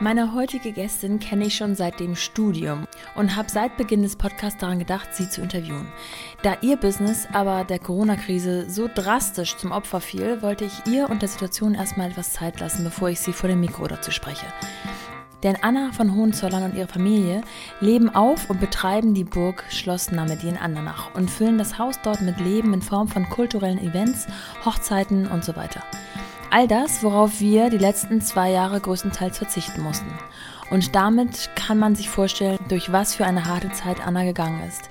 Meine heutige Gästin kenne ich schon seit dem Studium und habe seit Beginn des Podcasts daran gedacht, sie zu interviewen. Da ihr Business aber der Corona-Krise so drastisch zum Opfer fiel, wollte ich ihr und der Situation erstmal etwas Zeit lassen, bevor ich sie vor dem Mikro dazu spreche. Denn Anna von Hohenzollern und ihre Familie leben auf und betreiben die Burg Schloss Namedi in Andernach und füllen das Haus dort mit Leben in Form von kulturellen Events, Hochzeiten und so weiter. All das, worauf wir die letzten zwei Jahre größtenteils verzichten mussten. Und damit kann man sich vorstellen, durch was für eine harte Zeit Anna gegangen ist.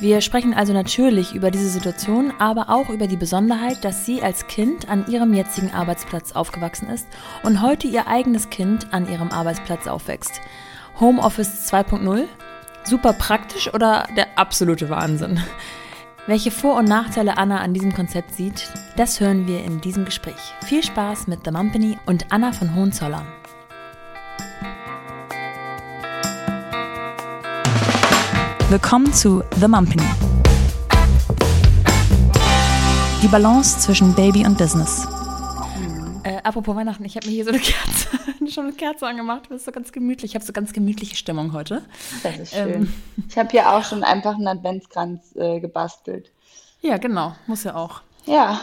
Wir sprechen also natürlich über diese Situation, aber auch über die Besonderheit, dass sie als Kind an ihrem jetzigen Arbeitsplatz aufgewachsen ist und heute ihr eigenes Kind an ihrem Arbeitsplatz aufwächst. Homeoffice 2.0? Super praktisch oder der absolute Wahnsinn? Welche Vor- und Nachteile Anna an diesem Konzept sieht, das hören wir in diesem Gespräch. Viel Spaß mit The Mumpany und Anna von Hohenzollern. Willkommen zu The Mumpany. Die Balance zwischen Baby und Business. Äh, apropos Weihnachten, ich habe mir hier so eine Kerze, schon eine Kerze angemacht. Das ist so ganz gemütlich. Ich habe so ganz gemütliche Stimmung heute. Das ist schön. Ähm, ich habe hier auch schon einfach einen Adventskranz äh, gebastelt. Ja, genau. Muss ja auch. Ja,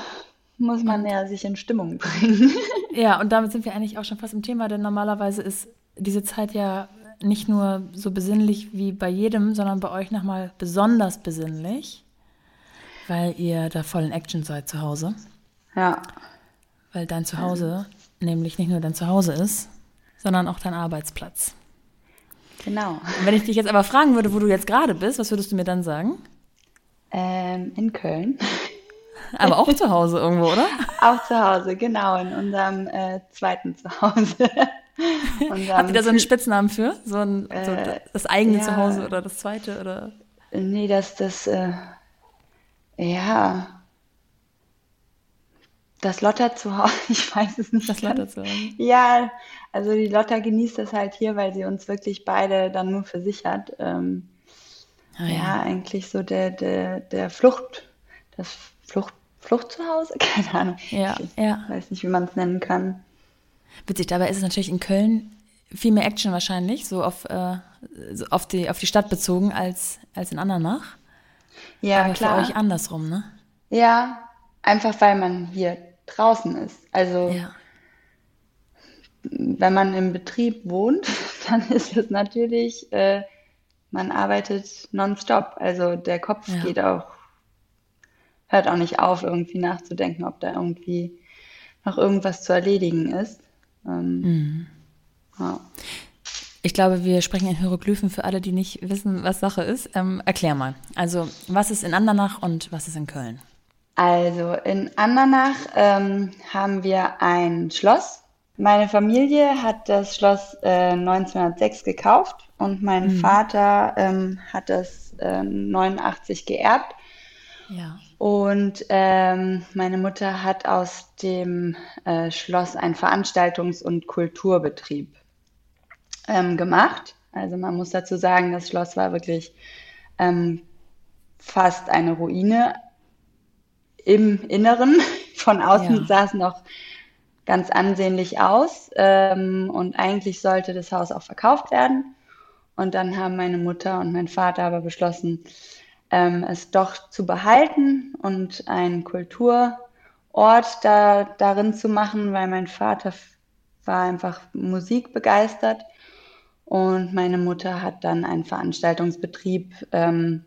muss man ja sich in Stimmung bringen. ja, und damit sind wir eigentlich auch schon fast im Thema, denn normalerweise ist diese Zeit ja nicht nur so besinnlich wie bei jedem, sondern bei euch nochmal besonders besinnlich, weil ihr da voll in Action seid zu Hause. Ja. Weil dein Zuhause nämlich nicht nur dein Zuhause ist, sondern auch dein Arbeitsplatz. Genau. Und wenn ich dich jetzt aber fragen würde, wo du jetzt gerade bist, was würdest du mir dann sagen? Ähm, in Köln. Aber auch zu Hause irgendwo, oder? Auch zu Hause, genau, in unserem äh, zweiten Zuhause. Habt ihr da so einen Spitznamen für? So, ein, so äh, das eigene ja, Zuhause oder das zweite? Oder? Nee, das, das, äh, ja, das Lotta zu Hause, ich weiß es nicht. Das Lotta zu Hause. Ja, also die Lotta genießt das halt hier, weil sie uns wirklich beide dann nur für sich hat. Ähm, ah, ja. ja. eigentlich so der, der, der Flucht, das Flucht, Flucht zu Hause? Keine Ahnung. Ja, ich ja. weiß nicht, wie man es nennen kann. Witzig, dabei ist es natürlich in Köln viel mehr Action wahrscheinlich, so auf, äh, so auf, die, auf die Stadt bezogen als, als in Andernach. Ja, Aber klar. für euch andersrum, ne? Ja, einfach weil man hier draußen ist. Also ja. wenn man im Betrieb wohnt, dann ist es natürlich, äh, man arbeitet nonstop. Also der Kopf ja. geht auch, hört auch nicht auf, irgendwie nachzudenken, ob da irgendwie noch irgendwas zu erledigen ist. Ähm, mhm. ja. Ich glaube, wir sprechen in Hieroglyphen für alle, die nicht wissen, was Sache ist. Ähm, erklär mal. Also, was ist in Andernach und was ist in Köln? Also in Andernach ähm, haben wir ein Schloss. Meine Familie hat das Schloss äh, 1906 gekauft und mein mhm. Vater ähm, hat das äh, 89 geerbt. Ja. Und ähm, meine Mutter hat aus dem äh, Schloss einen Veranstaltungs- und Kulturbetrieb ähm, gemacht. Also man muss dazu sagen, das Schloss war wirklich ähm, fast eine Ruine, im Inneren. Von außen ja. sah es noch ganz ansehnlich aus ähm, und eigentlich sollte das Haus auch verkauft werden. Und dann haben meine Mutter und mein Vater aber beschlossen, ähm, es doch zu behalten und einen Kulturort da, darin zu machen, weil mein Vater war einfach musikbegeistert und meine Mutter hat dann einen Veranstaltungsbetrieb ähm,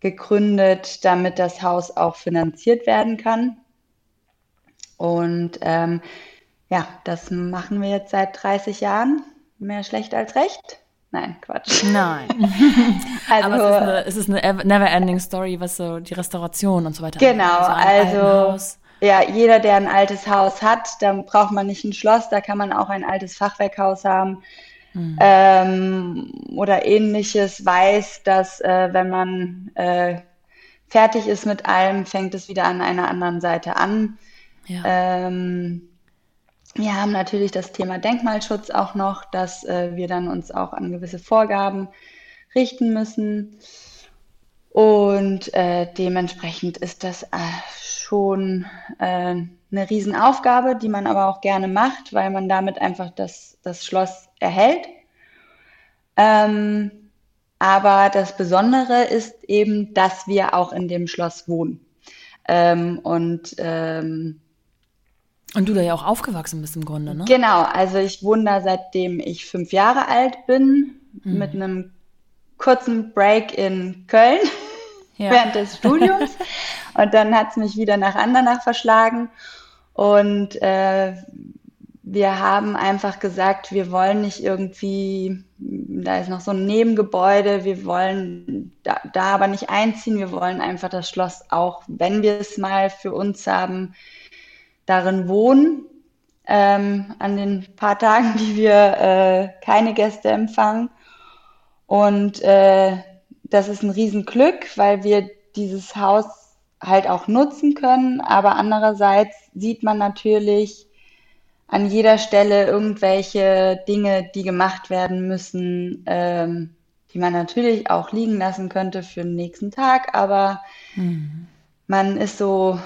gegründet, damit das Haus auch finanziert werden kann. Und ähm, ja, das machen wir jetzt seit 30 Jahren. Mehr schlecht als recht. Nein, Quatsch. Nein. also, Aber es ist, eine, eine never-ending Story, was so die Restauration und so weiter Genau, also ja, jeder, der ein altes Haus hat, dann braucht man nicht ein Schloss, da kann man auch ein altes Fachwerkhaus haben mhm. ähm, oder ähnliches, weiß, dass äh, wenn man äh, fertig ist mit allem, fängt es wieder an einer anderen Seite an. Ja. Ähm, wir haben natürlich das Thema Denkmalschutz auch noch, dass äh, wir dann uns auch an gewisse Vorgaben richten müssen. Und äh, dementsprechend ist das äh, schon äh, eine Riesenaufgabe, die man aber auch gerne macht, weil man damit einfach das, das Schloss erhält. Ähm, aber das Besondere ist eben, dass wir auch in dem Schloss wohnen. Ähm, und ähm, und du da ja auch aufgewachsen bist im Grunde, ne? Genau, also ich wohne da seitdem ich fünf Jahre alt bin, mhm. mit einem kurzen Break in Köln ja. während des Studiums. und dann hat es mich wieder nach Andernach verschlagen. Und äh, wir haben einfach gesagt, wir wollen nicht irgendwie, da ist noch so ein Nebengebäude, wir wollen da, da aber nicht einziehen, wir wollen einfach das Schloss auch, wenn wir es mal für uns haben, darin wohnen. Ähm, an den paar Tagen, die wir äh, keine Gäste empfangen. Und äh, das ist ein Riesenglück, weil wir dieses Haus halt auch nutzen können. Aber andererseits sieht man natürlich an jeder Stelle irgendwelche Dinge, die gemacht werden müssen, ähm, die man natürlich auch liegen lassen könnte für den nächsten Tag. Aber mhm. man ist so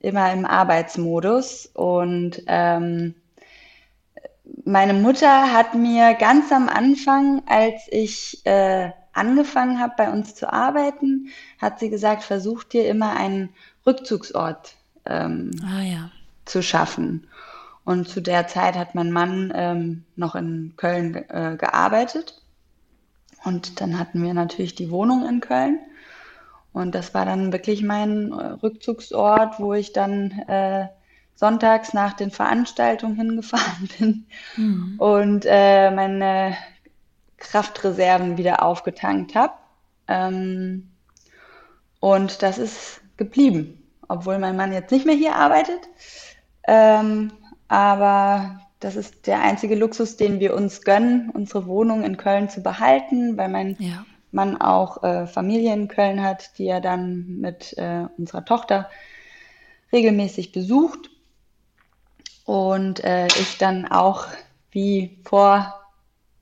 immer im Arbeitsmodus. Und ähm, meine Mutter hat mir ganz am Anfang, als ich äh, angefangen habe, bei uns zu arbeiten, hat sie gesagt, versuch dir immer einen Rückzugsort ähm, ah, ja. zu schaffen. Und zu der Zeit hat mein Mann ähm, noch in Köln äh, gearbeitet. Und dann hatten wir natürlich die Wohnung in Köln. Und das war dann wirklich mein äh, Rückzugsort, wo ich dann äh, sonntags nach den Veranstaltungen hingefahren bin mhm. und äh, meine Kraftreserven wieder aufgetankt habe. Ähm, und das ist geblieben, obwohl mein Mann jetzt nicht mehr hier arbeitet. Ähm, aber das ist der einzige Luxus, den wir uns gönnen, unsere Wohnung in Köln zu behalten, weil mein ja. Mann auch äh, Familie in Köln hat, die er dann mit äh, unserer Tochter regelmäßig besucht. Und äh, ich dann auch wie vor,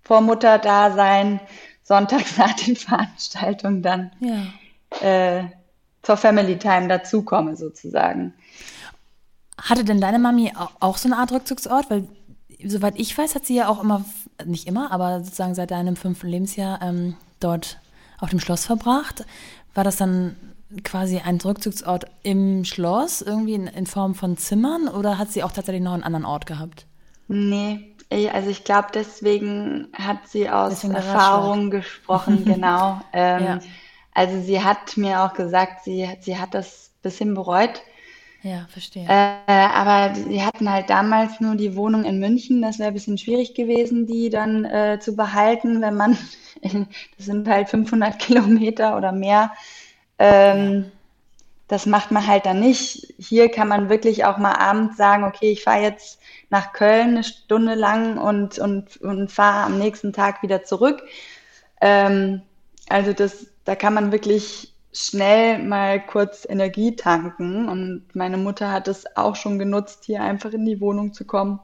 vor Mutterdasein sonntags nach den Veranstaltungen dann ja. äh, zur Family Time dazukomme sozusagen. Hatte denn deine Mami auch so eine Art Rückzugsort? Weil, soweit ich weiß, hat sie ja auch immer, nicht immer, aber sozusagen seit deinem fünften Lebensjahr ähm, dort auf dem Schloss verbracht. War das dann quasi ein Rückzugsort im Schloss, irgendwie in, in Form von Zimmern, oder hat sie auch tatsächlich noch einen anderen Ort gehabt? Nee, also ich glaube, deswegen hat sie aus deswegen Erfahrung gesprochen, genau. Ähm, ja. Also sie hat mir auch gesagt, sie, sie hat das ein bisschen bereut. Ja, verstehe. Äh, aber sie hatten halt damals nur die Wohnung in München. Das wäre ein bisschen schwierig gewesen, die dann äh, zu behalten, wenn man das sind halt 500 Kilometer oder mehr. Ähm, das macht man halt dann nicht. Hier kann man wirklich auch mal abends sagen, okay, ich fahre jetzt nach Köln eine Stunde lang und, und, und fahre am nächsten Tag wieder zurück. Ähm, also das, da kann man wirklich schnell mal kurz Energie tanken. Und meine Mutter hat es auch schon genutzt, hier einfach in die Wohnung zu kommen.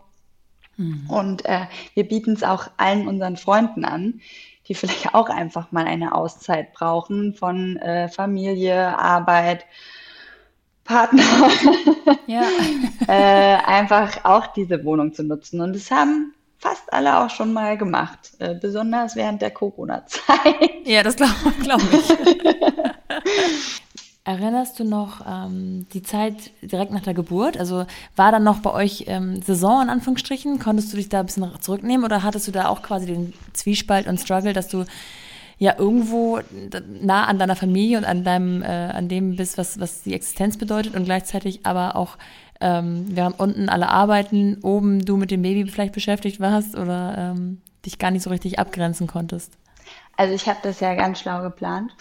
Mhm. Und äh, wir bieten es auch allen unseren Freunden an, die vielleicht auch einfach mal eine Auszeit brauchen von äh, Familie, Arbeit, Partner. Ja. äh, einfach auch diese Wohnung zu nutzen. Und das haben fast alle auch schon mal gemacht, äh, besonders während der Corona-Zeit. Ja, das glaube glaub ich. Erinnerst du noch ähm, die Zeit direkt nach der Geburt? Also war dann noch bei euch ähm, Saison in Anführungsstrichen? Konntest du dich da ein bisschen zurücknehmen oder hattest du da auch quasi den Zwiespalt und Struggle, dass du ja irgendwo nah an deiner Familie und an deinem, äh, an dem bist, was, was die Existenz bedeutet und gleichzeitig aber auch ähm, während unten alle arbeiten, oben du mit dem Baby vielleicht beschäftigt warst oder ähm, dich gar nicht so richtig abgrenzen konntest? Also ich habe das ja ganz schlau geplant.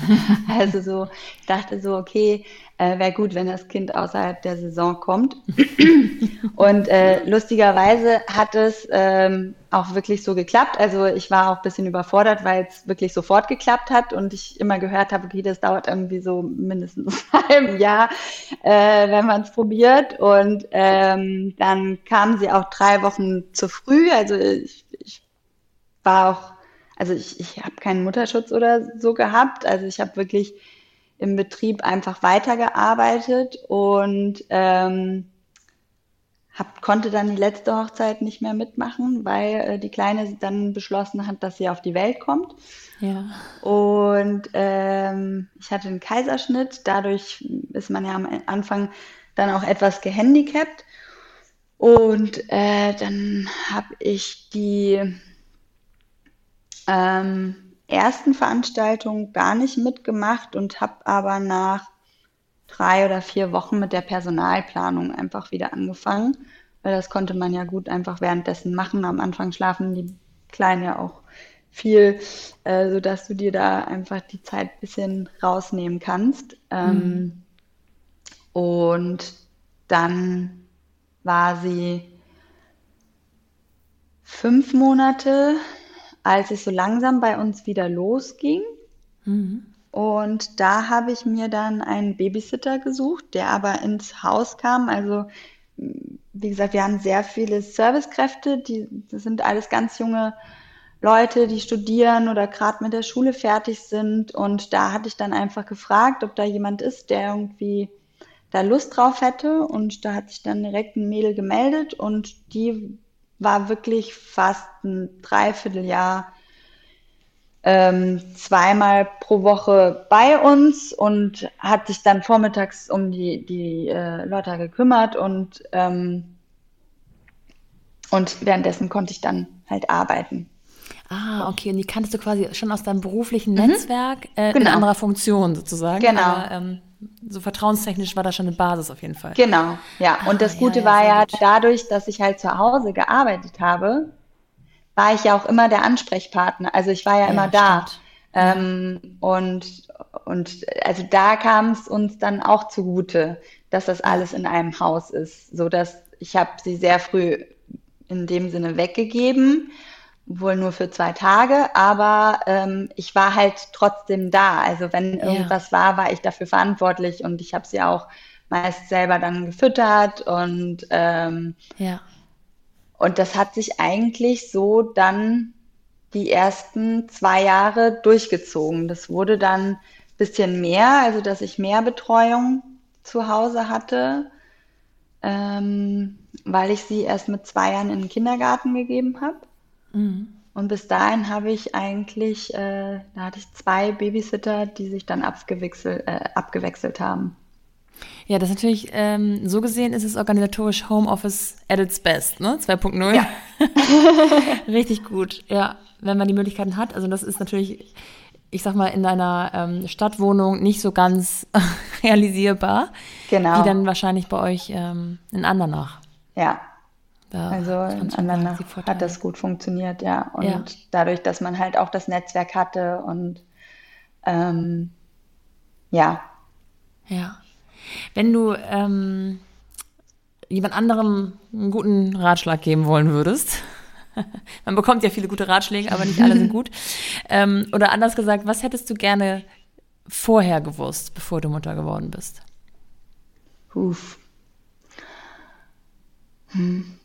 also so, ich dachte so, okay, äh, wäre gut, wenn das Kind außerhalb der Saison kommt. und äh, lustigerweise hat es ähm, auch wirklich so geklappt. Also ich war auch ein bisschen überfordert, weil es wirklich sofort geklappt hat und ich immer gehört habe, okay, das dauert irgendwie so mindestens ein halbes Jahr, äh, wenn man es probiert. Und ähm, dann kam sie auch drei Wochen zu früh. Also ich, ich war auch also ich, ich habe keinen Mutterschutz oder so gehabt. Also ich habe wirklich im Betrieb einfach weitergearbeitet und ähm, hab, konnte dann die letzte Hochzeit nicht mehr mitmachen, weil äh, die Kleine dann beschlossen hat, dass sie auf die Welt kommt. Ja. Und ähm, ich hatte einen Kaiserschnitt. Dadurch ist man ja am Anfang dann auch etwas gehandicapt. Und äh, dann habe ich die ähm, ersten Veranstaltungen gar nicht mitgemacht und habe aber nach drei oder vier Wochen mit der Personalplanung einfach wieder angefangen, weil das konnte man ja gut einfach währenddessen machen. Am Anfang schlafen die Kleinen ja auch viel, äh, sodass du dir da einfach die Zeit ein bisschen rausnehmen kannst. Ähm. Und dann war sie fünf Monate, als es so langsam bei uns wieder losging. Mhm. Und da habe ich mir dann einen Babysitter gesucht, der aber ins Haus kam. Also, wie gesagt, wir haben sehr viele Servicekräfte, die, das sind alles ganz junge Leute, die studieren oder gerade mit der Schule fertig sind. Und da hatte ich dann einfach gefragt, ob da jemand ist, der irgendwie da Lust drauf hätte. Und da hat sich dann direkt ein Mädel gemeldet und die war wirklich fast ein Dreivierteljahr ähm, zweimal pro Woche bei uns und hat sich dann vormittags um die, die äh, Leute gekümmert und, ähm, und währenddessen konnte ich dann halt arbeiten. Ah, okay. Und die kanntest du quasi schon aus deinem beruflichen mhm. Netzwerk äh, genau. in anderer Funktion sozusagen. Genau. Aber, ähm, so vertrauenstechnisch war da schon eine Basis auf jeden Fall. Genau, ja. Und das ah, Gute ja, ja, war ja dadurch, dass ich halt zu Hause gearbeitet habe, war ich ja auch immer der Ansprechpartner. Also ich war ja, ja immer da. Ähm, und, und also da kam es uns dann auch zugute, dass das alles in einem Haus ist, so dass ich habe sie sehr früh in dem Sinne weggegeben, wohl nur für zwei Tage, aber ähm, ich war halt trotzdem da. Also wenn irgendwas ja. war, war ich dafür verantwortlich und ich habe sie auch meist selber dann gefüttert und ähm, ja. Und das hat sich eigentlich so dann die ersten zwei Jahre durchgezogen. Das wurde dann ein bisschen mehr, also dass ich mehr Betreuung zu Hause hatte, ähm, weil ich sie erst mit zwei Jahren in den Kindergarten gegeben habe. Mhm. Und bis dahin habe ich eigentlich, äh, da hatte ich zwei Babysitter, die sich dann abgewechselt, äh, abgewechselt haben. Ja, das ist natürlich, ähm, so gesehen ist es organisatorisch Homeoffice at its best, ne? 2.0. Ja. Richtig gut, ja, wenn man die Möglichkeiten hat. Also das ist natürlich, ich sag mal, in einer ähm, Stadtwohnung nicht so ganz realisierbar. Genau. Wie dann wahrscheinlich bei euch ähm, in Andernach. Ja. Da also in Andernach hat das gut funktioniert, ja. Und ja. dadurch, dass man halt auch das Netzwerk hatte und ähm, ja. Ja. Wenn du ähm, jemand anderem einen guten Ratschlag geben wollen würdest, man bekommt ja viele gute Ratschläge, aber nicht alle sind gut. Ähm, oder anders gesagt, was hättest du gerne vorher gewusst, bevor du Mutter geworden bist? Uff. Hm.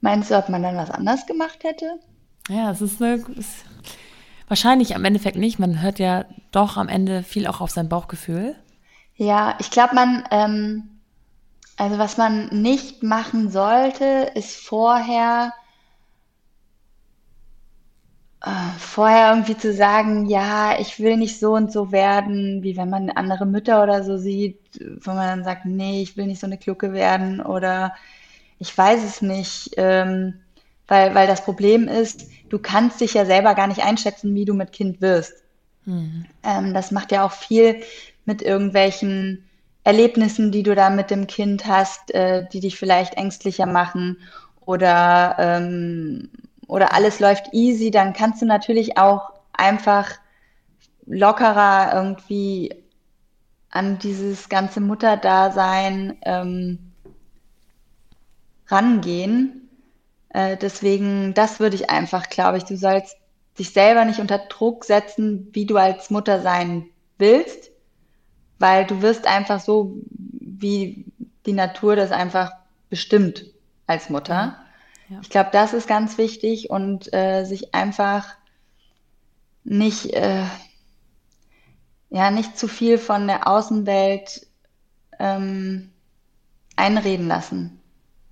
Meinst du, ob man dann was anders gemacht hätte? Ja, es ist, eine, ist wahrscheinlich am Endeffekt nicht. Man hört ja doch am Ende viel auch auf sein Bauchgefühl. Ja, ich glaube, man, ähm, also was man nicht machen sollte, ist vorher, äh, vorher irgendwie zu sagen, ja, ich will nicht so und so werden, wie wenn man andere Mütter oder so sieht, wo man dann sagt, nee, ich will nicht so eine Klucke werden oder ich weiß es nicht, ähm, weil, weil das Problem ist, du kannst dich ja selber gar nicht einschätzen, wie du mit Kind wirst. Mhm. Ähm, das macht ja auch viel mit irgendwelchen Erlebnissen, die du da mit dem Kind hast, äh, die dich vielleicht ängstlicher machen oder, ähm, oder alles läuft easy, dann kannst du natürlich auch einfach lockerer irgendwie an dieses ganze Mutterdasein ähm, rangehen. Äh, deswegen, das würde ich einfach, glaube ich, du sollst dich selber nicht unter Druck setzen, wie du als Mutter sein willst, weil du wirst einfach so, wie die Natur das einfach bestimmt als Mutter. Ja. Ich glaube, das ist ganz wichtig und äh, sich einfach nicht, äh, ja, nicht zu viel von der Außenwelt ähm, einreden lassen.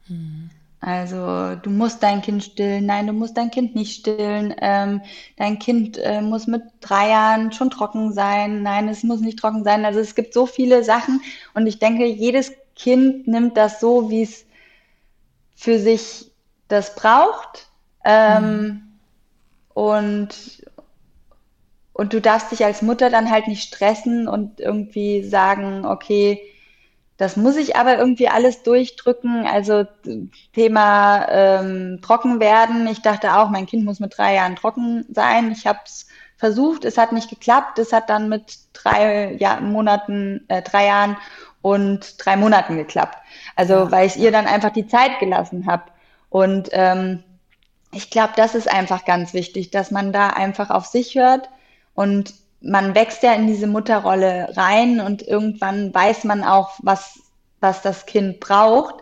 Mhm. Also du musst dein Kind stillen, nein, du musst dein Kind nicht stillen. Ähm, dein Kind äh, muss mit drei Jahren schon trocken sein, nein, es muss nicht trocken sein. Also es gibt so viele Sachen und ich denke, jedes Kind nimmt das so, wie es für sich das braucht. Ähm, mhm. Und und du darfst dich als Mutter dann halt nicht stressen und irgendwie sagen, okay, das muss ich aber irgendwie alles durchdrücken. Also Thema ähm, trocken werden. Ich dachte auch, mein Kind muss mit drei Jahren trocken sein. Ich habe es versucht, es hat nicht geklappt. Es hat dann mit drei ja, Monaten, äh, drei Jahren und drei Monaten geklappt. Also ja, weil ich ihr dann einfach die Zeit gelassen habe. Und ähm, ich glaube, das ist einfach ganz wichtig, dass man da einfach auf sich hört und man wächst ja in diese Mutterrolle rein und irgendwann weiß man auch, was, was das Kind braucht.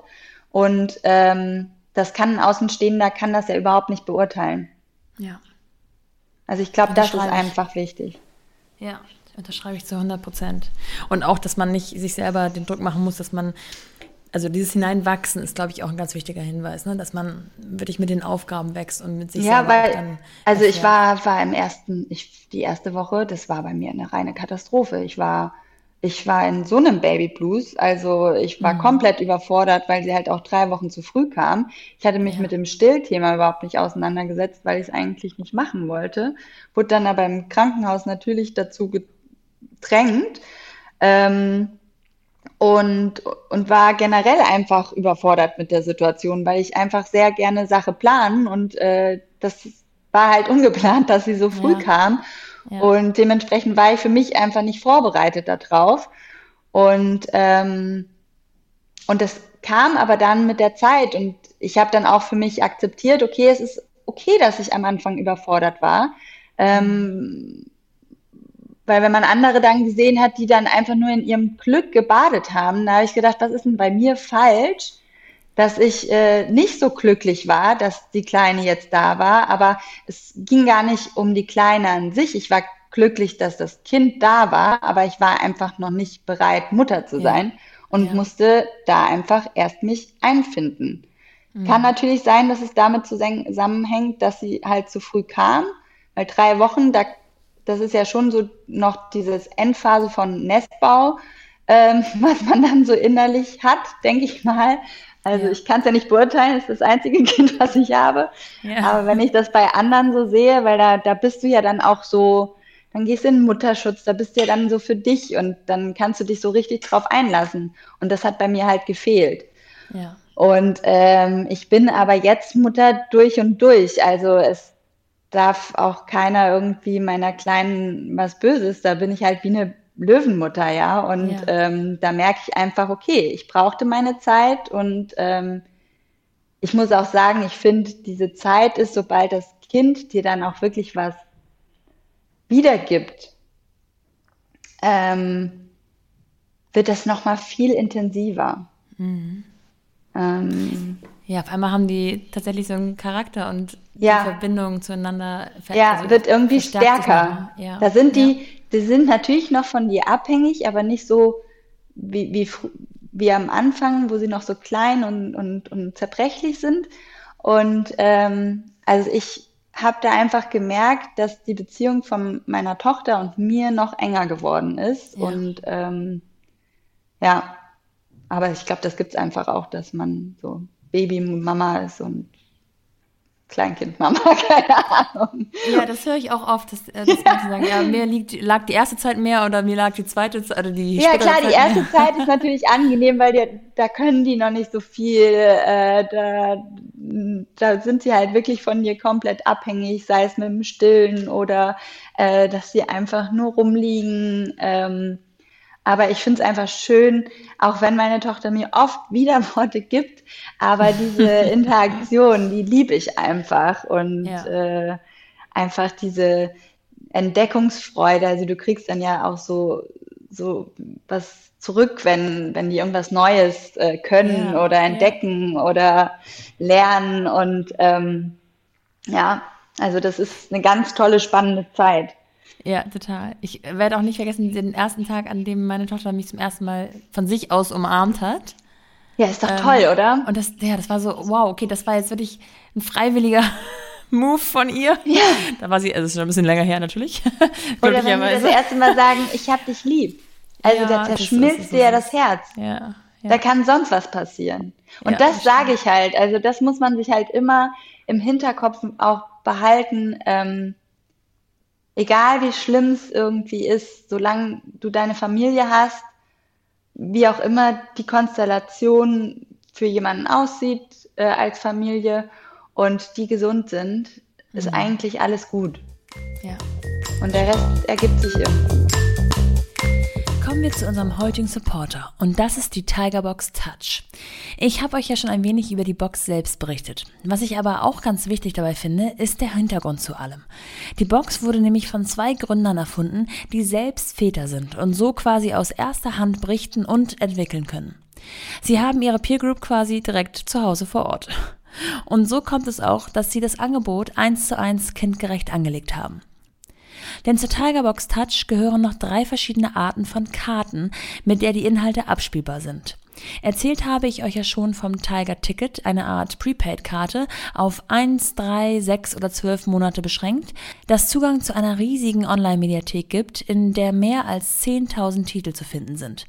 Und ähm, das kann ein Außenstehender kann das ja überhaupt nicht beurteilen. Ja. Also ich glaube, das ist einfach wichtig. Ja, unterschreibe ich zu 100 Prozent. Und auch, dass man nicht sich selber den Druck machen muss, dass man also dieses Hineinwachsen ist, glaube ich, auch ein ganz wichtiger Hinweis, ne? dass man wirklich mit den Aufgaben wächst und mit sich ja, weil, dann also ich war, war im ersten, ich, die erste Woche, das war bei mir eine reine Katastrophe. Ich war, ich war in so einem Baby Blues, also ich war mhm. komplett überfordert, weil sie halt auch drei Wochen zu früh kam. Ich hatte mich ja. mit dem Stillthema überhaupt nicht auseinandergesetzt, weil ich es eigentlich nicht machen wollte. Wurde dann aber im Krankenhaus natürlich dazu gedrängt. Ähm, und, und war generell einfach überfordert mit der Situation, weil ich einfach sehr gerne Sache planen und äh, das war halt ungeplant, dass sie so früh ja. kam. Ja. Und dementsprechend war ich für mich einfach nicht vorbereitet darauf. Und, ähm, und das kam aber dann mit der Zeit und ich habe dann auch für mich akzeptiert, okay, es ist okay, dass ich am Anfang überfordert war. Ähm, weil wenn man andere dann gesehen hat, die dann einfach nur in ihrem Glück gebadet haben, da habe ich gedacht, was ist denn bei mir falsch, dass ich äh, nicht so glücklich war, dass die Kleine jetzt da war. Aber es ging gar nicht um die Kleine an sich. Ich war glücklich, dass das Kind da war, aber ich war einfach noch nicht bereit, Mutter zu sein ja. und ja. musste da einfach erst mich einfinden. Mhm. Kann natürlich sein, dass es damit zusammenhängt, dass sie halt zu früh kam, weil drei Wochen, da das ist ja schon so noch dieses Endphase von Nestbau, ähm, was man dann so innerlich hat, denke ich mal. Also ja. ich kann es ja nicht beurteilen, es ist das einzige Kind, was ich habe. Ja. Aber wenn ich das bei anderen so sehe, weil da, da bist du ja dann auch so, dann gehst du in den Mutterschutz, da bist du ja dann so für dich und dann kannst du dich so richtig drauf einlassen. Und das hat bei mir halt gefehlt. Ja. Und ähm, ich bin aber jetzt Mutter durch und durch. Also es darf auch keiner irgendwie meiner Kleinen was Böses. Da bin ich halt wie eine Löwenmutter, ja. Und ja. Ähm, da merke ich einfach, okay, ich brauchte meine Zeit und ähm, ich muss auch sagen, ich finde, diese Zeit ist, sobald das Kind dir dann auch wirklich was wiedergibt, ähm, wird das nochmal viel intensiver. Mhm. Ähm, ja, auf einmal haben die tatsächlich so einen Charakter und ja. die Verbindung zueinander Ja, also wird irgendwie stärker. Ja. Da sind die, ja. die sind natürlich noch von dir abhängig, aber nicht so wie, wie, wie am Anfang, wo sie noch so klein und, und, und zerbrechlich sind. Und ähm, also ich habe da einfach gemerkt, dass die Beziehung von meiner Tochter und mir noch enger geworden ist. Ja. Und ähm, ja, aber ich glaube, das gibt es einfach auch, dass man so Babymama ist und Kleinkindmama, keine Ahnung. Ja, das höre ich auch oft, dass, äh, dass Menschen sagen, ja, mir liegt, lag die erste Zeit mehr oder mir lag die zweite Zeit oder die Ja, klar, Zeit die erste mehr. Zeit ist natürlich angenehm, weil die, da können die noch nicht so viel, äh, da, da sind sie halt wirklich von dir komplett abhängig, sei es mit dem Stillen oder äh, dass sie einfach nur rumliegen. Ähm, aber ich finde es einfach schön, auch wenn meine Tochter mir oft Widerworte gibt, aber diese Interaktion, die liebe ich einfach. Und ja. äh, einfach diese Entdeckungsfreude. Also du kriegst dann ja auch so, so was zurück, wenn, wenn die irgendwas Neues äh, können ja, oder entdecken ja. oder lernen. Und ähm, ja, also das ist eine ganz tolle, spannende Zeit. Ja, total. Ich werde auch nicht vergessen den ersten Tag, an dem meine Tochter mich zum ersten Mal von sich aus umarmt hat. Ja, ist doch ähm, toll, oder? Und das, ja, das war so, wow, okay, das war jetzt wirklich ein freiwilliger Move von ihr. Ja. Da war sie, also ist schon ein bisschen länger her natürlich. Oder wenn sie das erste Mal sagen, ich hab dich lieb. Also ja, da zerschmilzt dir ja das Herz. Ja, ja. Da kann sonst was passieren. Und ja, das sage ich halt. Also das muss man sich halt immer im Hinterkopf auch behalten. Ähm, egal wie schlimm es irgendwie ist, solange du deine Familie hast, wie auch immer die Konstellation für jemanden aussieht äh, als Familie und die gesund sind, ist mhm. eigentlich alles gut. Ja. Und der Rest ergibt sich irgendwie. Kommen wir zu unserem heutigen Supporter und das ist die Tigerbox Touch. Ich habe euch ja schon ein wenig über die Box selbst berichtet. Was ich aber auch ganz wichtig dabei finde, ist der Hintergrund zu allem. Die Box wurde nämlich von zwei Gründern erfunden, die selbst Väter sind und so quasi aus erster Hand berichten und entwickeln können. Sie haben ihre Peer Group quasi direkt zu Hause vor Ort. Und so kommt es auch, dass sie das Angebot eins zu eins kindgerecht angelegt haben. Denn zur Tigerbox Touch gehören noch drei verschiedene Arten von Karten, mit der die Inhalte abspielbar sind. Erzählt habe ich euch ja schon vom Tiger Ticket, eine Art Prepaid-Karte, auf 1, 3, 6 oder 12 Monate beschränkt, das Zugang zu einer riesigen Online-Mediathek gibt, in der mehr als 10.000 Titel zu finden sind.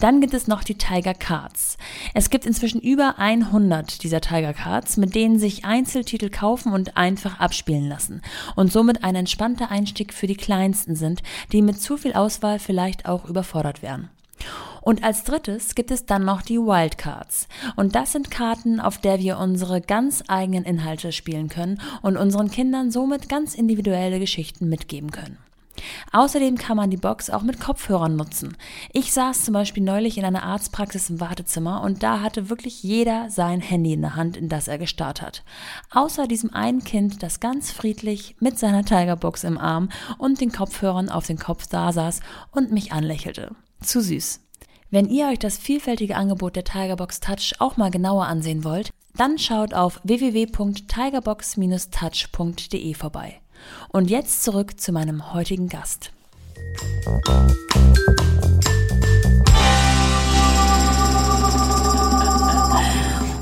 Dann gibt es noch die Tiger Cards. Es gibt inzwischen über 100 dieser Tiger Cards, mit denen sich Einzeltitel kaufen und einfach abspielen lassen und somit ein entspannter Einstieg für die Kleinsten sind, die mit zu viel Auswahl vielleicht auch überfordert wären. Und als drittes gibt es dann noch die Wildcards. Und das sind Karten, auf der wir unsere ganz eigenen Inhalte spielen können und unseren Kindern somit ganz individuelle Geschichten mitgeben können. Außerdem kann man die Box auch mit Kopfhörern nutzen. Ich saß zum Beispiel neulich in einer Arztpraxis im Wartezimmer und da hatte wirklich jeder sein Handy in der Hand, in das er gestarrt hat. Außer diesem einen Kind, das ganz friedlich mit seiner Tigerbox im Arm und den Kopfhörern auf den Kopf da saß und mich anlächelte. Zu süß. Wenn ihr euch das vielfältige Angebot der Tigerbox Touch auch mal genauer ansehen wollt, dann schaut auf www.tigerbox-touch.de vorbei. Und jetzt zurück zu meinem heutigen Gast.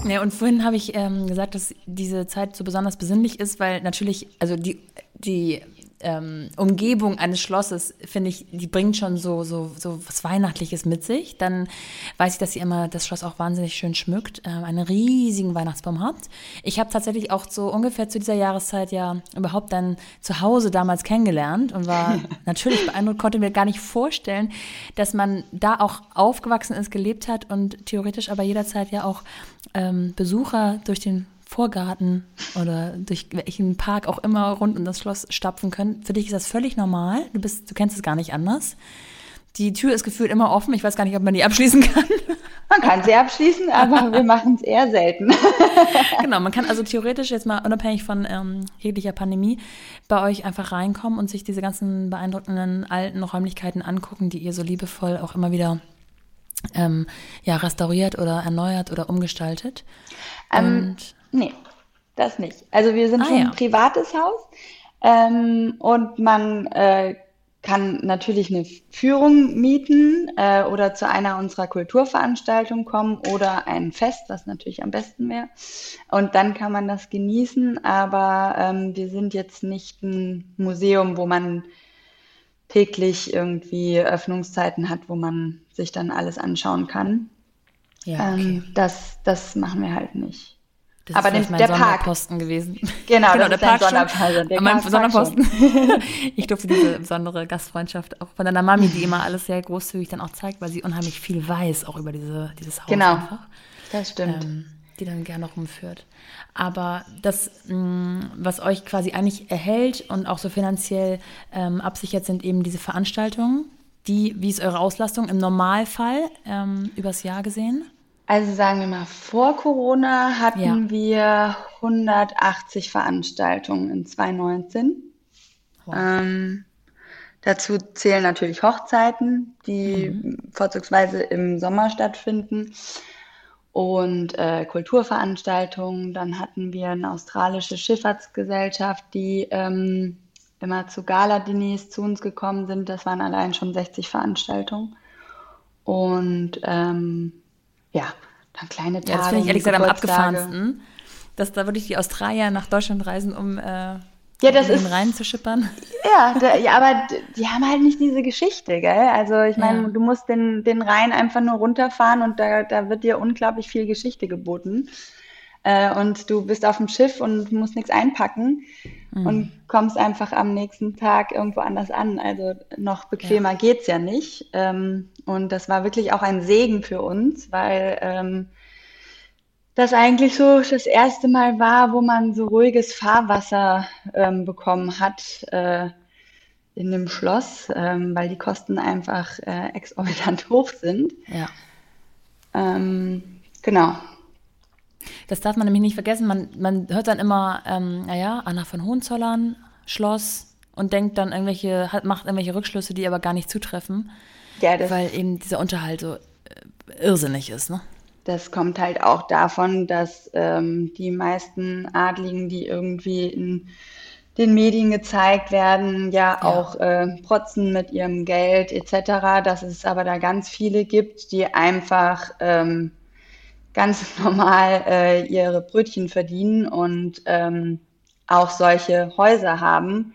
Ja, und vorhin habe ich ähm, gesagt, dass diese Zeit so besonders besinnlich ist, weil natürlich, also die, die ähm, Umgebung eines Schlosses, finde ich, die bringt schon so, so, so was Weihnachtliches mit sich. Dann weiß ich, dass sie immer das Schloss auch wahnsinnig schön schmückt, äh, einen riesigen Weihnachtsbaum hat. Ich habe tatsächlich auch so ungefähr zu dieser Jahreszeit ja überhaupt dann zu Hause damals kennengelernt und war natürlich beeindruckt, konnte mir gar nicht vorstellen, dass man da auch aufgewachsen ist, gelebt hat und theoretisch aber jederzeit ja auch ähm, Besucher durch den Vorgarten oder durch welchen Park auch immer rund um das Schloss stapfen können. Für dich ist das völlig normal. Du bist, du kennst es gar nicht anders. Die Tür ist gefühlt immer offen. Ich weiß gar nicht, ob man die abschließen kann. Man kann sie abschließen, aber wir machen es eher selten. genau, man kann also theoretisch jetzt mal unabhängig von ähm, jeglicher Pandemie bei euch einfach reinkommen und sich diese ganzen beeindruckenden alten Räumlichkeiten angucken, die ihr so liebevoll auch immer wieder ähm, ja, restauriert oder erneuert oder umgestaltet. Ähm, und Nee, das nicht. Also wir sind ah, schon ja. ein privates Haus ähm, und man äh, kann natürlich eine Führung mieten äh, oder zu einer unserer Kulturveranstaltungen kommen oder ein Fest, was natürlich am besten wäre. Und dann kann man das genießen, aber ähm, wir sind jetzt nicht ein Museum, wo man täglich irgendwie Öffnungszeiten hat, wo man sich dann alles anschauen kann. Ja, okay. ähm, das, das machen wir halt nicht. Das aber ist mein der Sonderposten Park. gewesen. Genau, genau das der Park Sonderposten. mein Sonderposten. ich durfte diese besondere Gastfreundschaft auch von deiner Mami, die immer alles sehr großzügig dann auch zeigt, weil sie unheimlich viel weiß, auch über diese, dieses Haus genau, einfach. das stimmt. Ähm, die dann gerne rumführt. Aber das, mm, was euch quasi eigentlich erhält und auch so finanziell ähm, absichert, sind eben diese Veranstaltungen. Die, wie ist eure Auslastung im Normalfall ähm, übers Jahr gesehen? Also sagen wir mal, vor Corona hatten ja. wir 180 Veranstaltungen in 2019. Wow. Ähm, dazu zählen natürlich Hochzeiten, die mhm. vorzugsweise im Sommer stattfinden und äh, Kulturveranstaltungen. Dann hatten wir eine australische Schifffahrtsgesellschaft, die ähm, immer zu Gala-Diners zu uns gekommen sind. Das waren allein schon 60 Veranstaltungen. Und ähm, ja, dann kleine Tage. Ja, das finde ich ehrlich gesagt am abgefahrensten, dass da wirklich die Australier nach Deutschland reisen, um äh, ja, das um ist, Rhein zu schippern. Ja, da, ja, aber die haben halt nicht diese Geschichte, gell? Also ich meine, Ja. du musst den, den Rhein einfach nur runterfahren und da, da wird dir unglaublich viel Geschichte geboten. Äh, und du bist auf dem Schiff und musst nichts einpacken und kommst einfach am nächsten Tag irgendwo anders an. Also noch bequemer geht's ja nicht. Ähm, und das war wirklich auch ein Segen für uns, weil ähm, das eigentlich so das erste Mal war, wo man so ruhiges Fahrwasser ähm, bekommen hat äh, in dem Schloss, ähm, weil die Kosten einfach äh, exorbitant hoch sind. Ja. Ähm, genau. Das darf man nämlich nicht vergessen. Man, man hört dann immer, ähm, naja, Anna von Hohenzollern, Schloss und denkt dann irgendwelche, hat, macht irgendwelche Rückschlüsse, die aber gar nicht zutreffen, Ja, weil eben dieser Unterhalt so äh, irrsinnig ist, ne? das kommt halt auch davon, dass ähm, die meisten Adligen, die irgendwie in den Medien gezeigt werden, ja, Ja. auch äh, protzen mit ihrem Geld etc., dass es aber da ganz viele gibt, die einfach ähm, ganz normal äh, ihre Brötchen verdienen und ähm, auch solche Häuser haben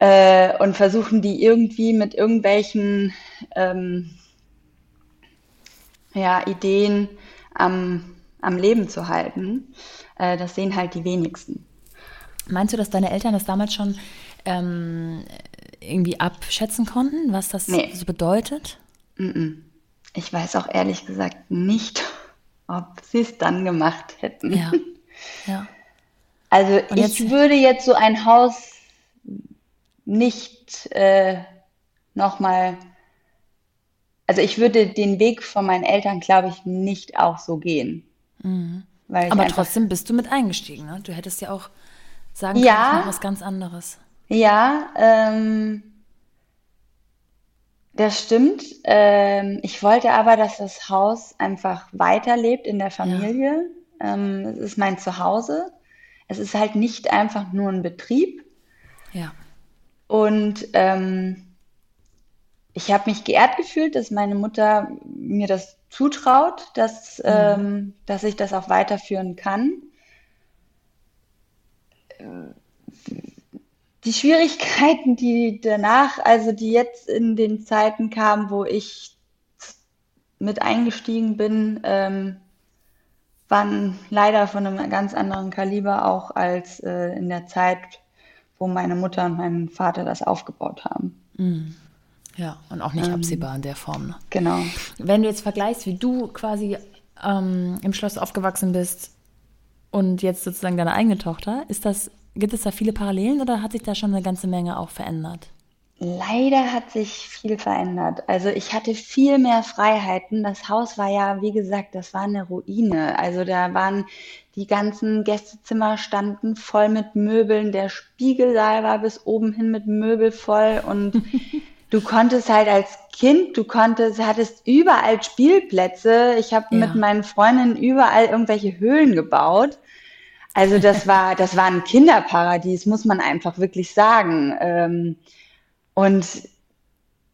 äh, und versuchen die irgendwie mit irgendwelchen ähm, ja, Ideen am, am Leben zu halten. Äh, das sehen halt die wenigsten. Meinst du, dass deine Eltern das damals schon ähm, irgendwie abschätzen konnten, was das Nee. so bedeutet? Ich weiß auch ehrlich gesagt nicht, ob sie es dann gemacht hätten. Ja. Ja. Also Und jetzt- ich würde jetzt so ein Haus nicht äh, nochmal, also ich würde den Weg von meinen Eltern, glaube ich, nicht auch so gehen. Ich Aber trotzdem bist du mit eingestiegen, ne? Du hättest ja auch sagen Ja. können, ich mache was ganz anderes. Ja, ähm, das stimmt. Ähm, ich wollte aber, dass das Haus einfach weiterlebt in der Familie. Ähm, es ist mein Zuhause. Es ist halt nicht einfach nur ein Betrieb. Ja. Und ähm, ich habe mich geehrt gefühlt, dass meine Mutter mir das zutraut, dass, ähm, dass ich das auch weiterführen kann. Die Schwierigkeiten, die danach, also die jetzt in den Zeiten kamen, wo ich mit eingestiegen bin, ähm, waren leider von einem ganz anderen Kaliber auch als äh, in der Zeit, wo meine Mutter und mein Vater das aufgebaut haben. Ja, und auch nicht absehbar in der Form. Ne? Genau. Wenn du jetzt vergleichst, wie du quasi ähm, im Schloss aufgewachsen bist und jetzt sozusagen deine eigene Tochter, ist das, gibt es da viele Parallelen oder hat sich da schon eine ganze Menge auch verändert? Leider hat sich viel verändert. Also ich hatte viel mehr Freiheiten. Das Haus war ja, wie gesagt, das war eine Ruine. Also da waren die ganzen Gästezimmer standen voll mit Möbeln. Der Spiegelsaal war bis oben hin mit Möbel voll und du konntest halt als Kind, du konntest, hattest überall Spielplätze. Ich habe Ja. mit meinen Freundinnen überall irgendwelche Höhlen gebaut. Also das war, das war ein Kinderparadies, muss man einfach wirklich sagen. Ähm, und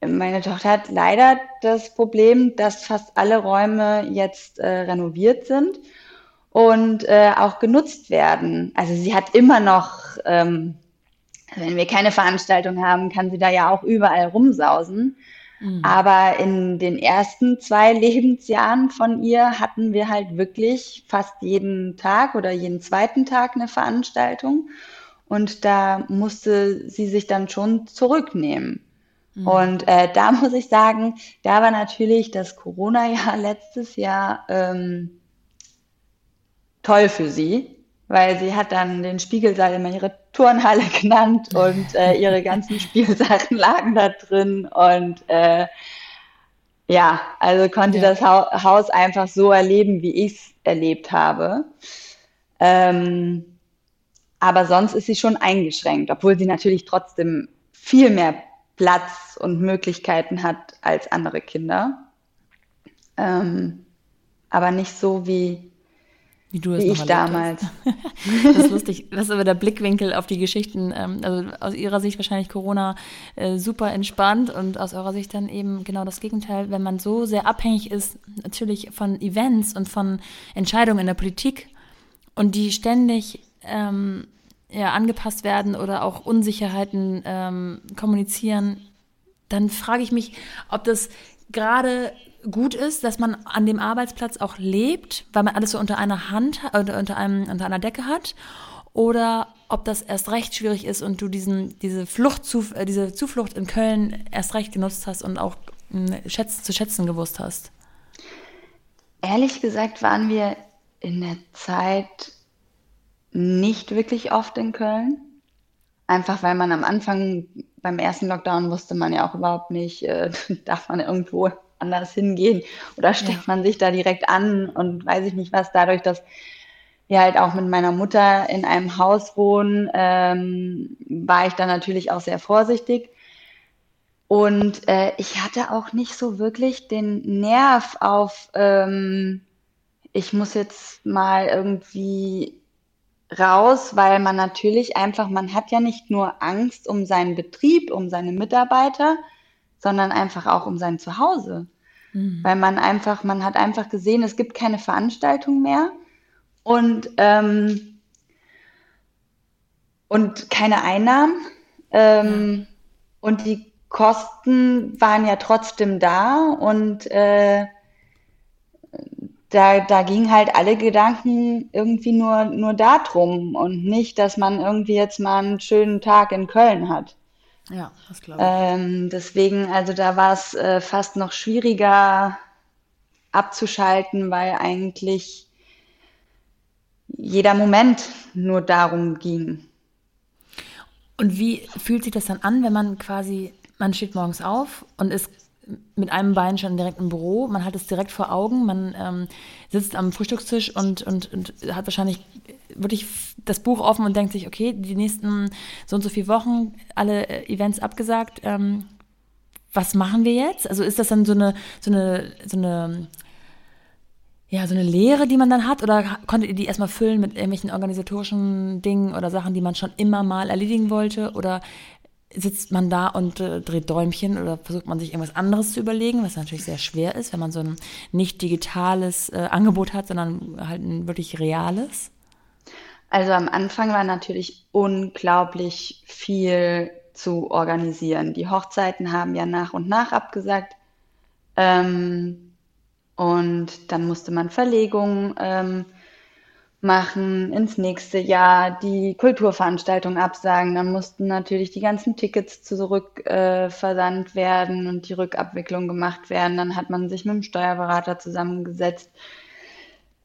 meine Tochter hat leider das Problem, dass fast alle Räume jetzt äh, renoviert sind und äh, auch genutzt werden. Also sie hat immer noch, ähm, wenn wir keine Veranstaltung haben, kann sie da ja auch überall rumsausen. Aber in den ersten zwei Lebensjahren von ihr hatten wir halt wirklich fast jeden Tag oder jeden zweiten Tag eine Veranstaltung. Und da musste sie sich dann schon zurücknehmen. Und äh, da muss ich sagen, da war natürlich das Corona-Jahr letztes Jahr ähm, toll für sie, weil sie hat dann den Spiegelsaal immer ihre Turnhalle genannt und äh, ihre ganzen Spielsachen lagen da drin und äh, ja, also konnte Ja. das Hau Haus einfach so erleben, wie ich es erlebt habe. Ähm, aber sonst ist sie schon eingeschränkt, obwohl sie natürlich trotzdem viel mehr Platz und Möglichkeiten hat als andere Kinder. Ähm, aber nicht so wie, wie du es Wie ich damals. das ist lustig. Das ist aber der Blickwinkel auf die Geschichten. Ähm, also aus ihrer Sicht wahrscheinlich Corona äh, super entspannt und aus eurer Sicht dann eben genau das Gegenteil. Wenn man so sehr abhängig ist, natürlich von Events und von Entscheidungen in der Politik und die ständig ähm, ja, angepasst werden oder auch Unsicherheiten ähm, kommunizieren, dann frage ich mich, ob das gerade gut ist, dass man an dem Arbeitsplatz auch lebt, weil man alles so unter einer Hand oder unter einem unter einer Decke hat, oder ob das erst recht schwierig ist und du diesen diese Flucht zu, äh, diese Zuflucht in Köln erst recht genutzt hast und auch äh, schätz, zu schätzen gewusst hast. Ehrlich gesagt waren wir in der Zeit nicht wirklich oft in Köln. Einfach weil man am Anfang beim ersten Lockdown wusste man ja auch überhaupt nicht, äh, darf man irgendwo anders hingehen oder steckt ja. man sich da direkt an und weiß ich nicht was, dadurch, dass wir halt auch mit meiner Mutter in einem Haus wohnen, ähm, war ich da natürlich auch sehr vorsichtig. Und äh, ich hatte auch nicht so wirklich den Nerv auf, ähm, ich muss jetzt mal irgendwie raus, weil man natürlich einfach, man hat ja nicht nur Angst um seinen Betrieb, um seine Mitarbeiter, sondern einfach auch um sein Zuhause. Mhm. Weil man einfach, man hat einfach gesehen, es gibt keine Veranstaltung mehr und, ähm, und keine Einnahmen. Ähm, ja. Und die Kosten waren ja trotzdem da und äh, da, da ging halt alle Gedanken irgendwie nur, nur darum und nicht, dass man irgendwie jetzt mal einen schönen Tag in Köln hat. Ja, das glaube ich. Ähm, deswegen, also da war es äh, fast noch schwieriger abzuschalten, weil eigentlich jeder Moment nur darum ging. Und wie fühlt sich das dann an, wenn man quasi, man steht morgens auf und ist mit einem Bein schon direkt im Büro, man hat es direkt vor Augen, man ähm, sitzt am Frühstückstisch und, und, und hat wahrscheinlich wirklich das Buch offen und denkt sich, okay, die nächsten so und so viele Wochen, alle äh, Events abgesagt, ähm, was machen wir jetzt? Also ist das dann so eine, so eine, so eine, ja, so eine Lehre, die man dann hat? Oder konntet ihr die erstmal füllen mit irgendwelchen organisatorischen Dingen oder Sachen, die man schon immer mal erledigen wollte? Oder sitzt man da und äh, dreht Däumchen oder versucht man sich irgendwas anderes zu überlegen, was natürlich sehr schwer ist, wenn man so ein nicht digitales äh, Angebot hat, sondern halt ein wirklich reales? Also am Anfang war natürlich unglaublich viel zu organisieren. Die Hochzeiten haben ja nach und nach abgesagt. Ähm, und dann musste man Verlegungen ähm, machen ins nächste Jahr, die Kulturveranstaltung absagen. Dann mussten natürlich die ganzen Tickets zurück äh, werden und die Rückabwicklung gemacht werden. Dann hat man sich mit dem Steuerberater zusammengesetzt.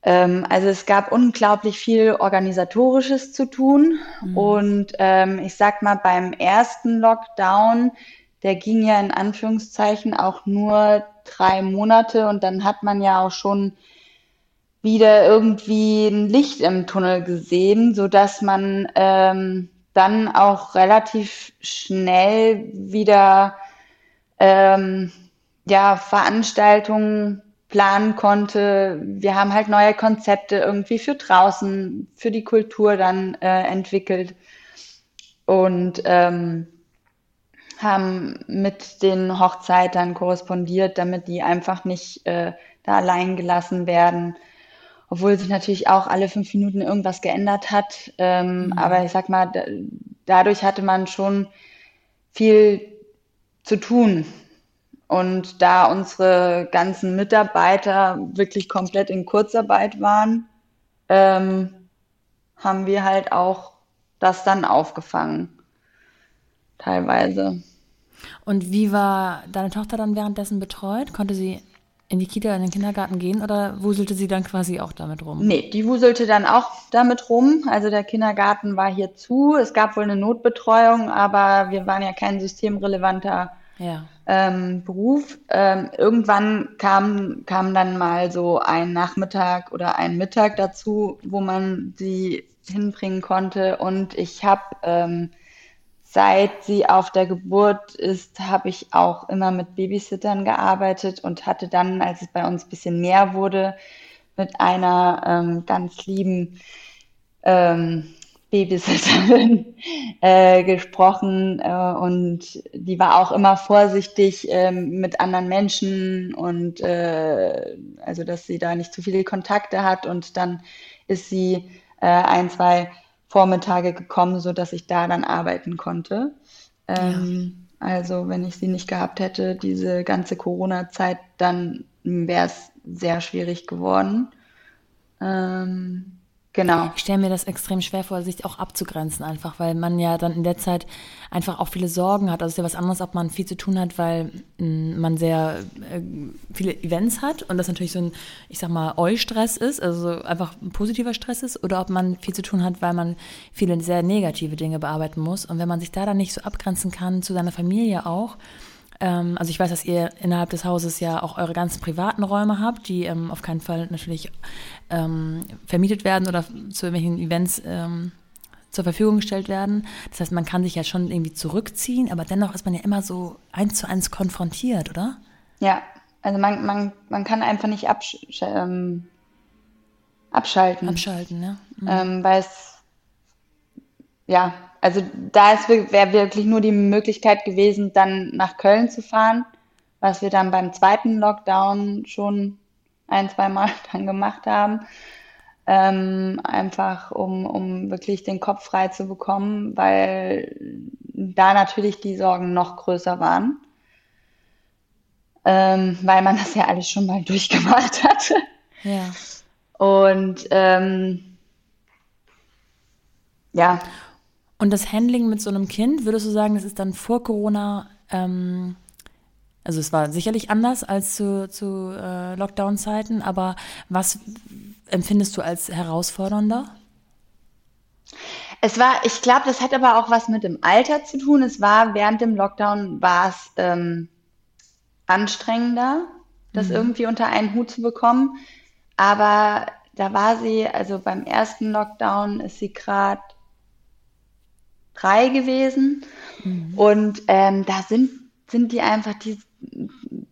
Ähm, also es gab unglaublich viel organisatorisches zu tun. Mhm. Und ähm, ich sag mal, beim ersten Lockdown, der ging ja in Anführungszeichen auch nur drei Monate und dann hat man ja auch schon wieder irgendwie ein Licht im Tunnel gesehen, so dass man ähm, dann auch relativ schnell wieder ähm, ja, Veranstaltungen planen konnte. Wir haben halt neue Konzepte irgendwie für draußen, für die Kultur dann äh, entwickelt und ähm, haben mit den Hochzeitern korrespondiert, damit die einfach nicht äh, da allein gelassen werden obwohl sich natürlich auch alle fünf Minuten irgendwas geändert hat. Ähm, mhm. Aber ich sag mal, da, dadurch hatte man schon viel zu tun. Und da unsere ganzen Mitarbeiter wirklich komplett in Kurzarbeit waren, ähm, haben wir halt auch das dann aufgefangen. Teilweise. Und wie war deine Tochter dann währenddessen betreut? Konnte sie in die Kita, in den Kindergarten gehen oder wuselte sie dann quasi auch damit rum? Nee, die wuselte dann auch damit rum. Also der Kindergarten war hier zu. Es gab wohl eine Notbetreuung, aber wir waren ja kein systemrelevanter ja. ähm, Beruf. Ähm, irgendwann kam, kam dann mal so ein Nachmittag oder ein Mittag dazu, wo man sie hinbringen konnte. Und ich habe ähm, seit sie auf der Geburt ist, habe ich auch immer mit Babysittern gearbeitet und hatte dann, als es bei uns ein bisschen mehr wurde, mit einer ähm, ganz lieben ähm, Babysitterin äh, gesprochen äh, und die war auch immer vorsichtig äh, mit anderen Menschen und äh, also dass sie da nicht zu viele Kontakte hat und dann ist sie äh, ein, zwei Vormittage gekommen, so dass ich da dann arbeiten konnte. Ähm, ja. Also wenn ich sie nicht gehabt hätte, diese ganze Corona-Zeit, dann wäre es sehr schwierig geworden. Ähm, Genau. Ich stelle mir das extrem schwer vor, sich auch abzugrenzen, einfach, weil man ja dann in der Zeit einfach auch viele Sorgen hat. Also es ist ja was anderes, ob man viel zu tun hat, weil mm, man sehr äh, viele Events hat und das natürlich so ein, ich sag mal, Eu-Stress ist, also einfach ein positiver Stress ist, oder ob man viel zu tun hat, weil man viele sehr negative Dinge bearbeiten muss. Und wenn man sich da dann nicht so abgrenzen kann zu seiner Familie auch, ähm, also ich weiß, dass ihr innerhalb des Hauses ja auch eure ganzen privaten Räume habt, die ähm, auf keinen Fall natürlich ähm, vermietet werden oder zu irgendwelchen Events ähm, zur Verfügung gestellt werden. Das heißt, man kann sich ja schon irgendwie zurückziehen, aber dennoch ist man ja immer so eins zu eins konfrontiert, oder? Ja, also man, man, man kann einfach nicht absch ähm, abschalten. Abschalten, ja. Mhm. Ähm, weil es, ja, also da wäre wirklich nur die Möglichkeit gewesen, dann nach Köln zu fahren, was wir dann beim zweiten Lockdown schon ein, zwei Mal dann gemacht haben. Ähm, einfach um, um wirklich den Kopf frei zu bekommen, weil da natürlich die Sorgen noch größer waren, ähm, weil man das ja alles schon mal durchgemacht hatte. Ja. Und ähm, ja. Und das Handling mit so einem Kind, würdest du sagen, das ist dann vor Corona, ähm, also es war sicherlich anders als zu, zu äh, Lockdown-Zeiten, aber was empfindest du als herausfordernder? Es war, ich glaube, das hat aber auch was mit dem Alter zu tun. Es war während dem Lockdown war es ähm, anstrengender, das mhm. irgendwie unter einen Hut zu bekommen. Aber da war sie, also beim ersten Lockdown ist sie gerade drei gewesen. Mhm. Und ähm, da sind, sind die einfach, die, die,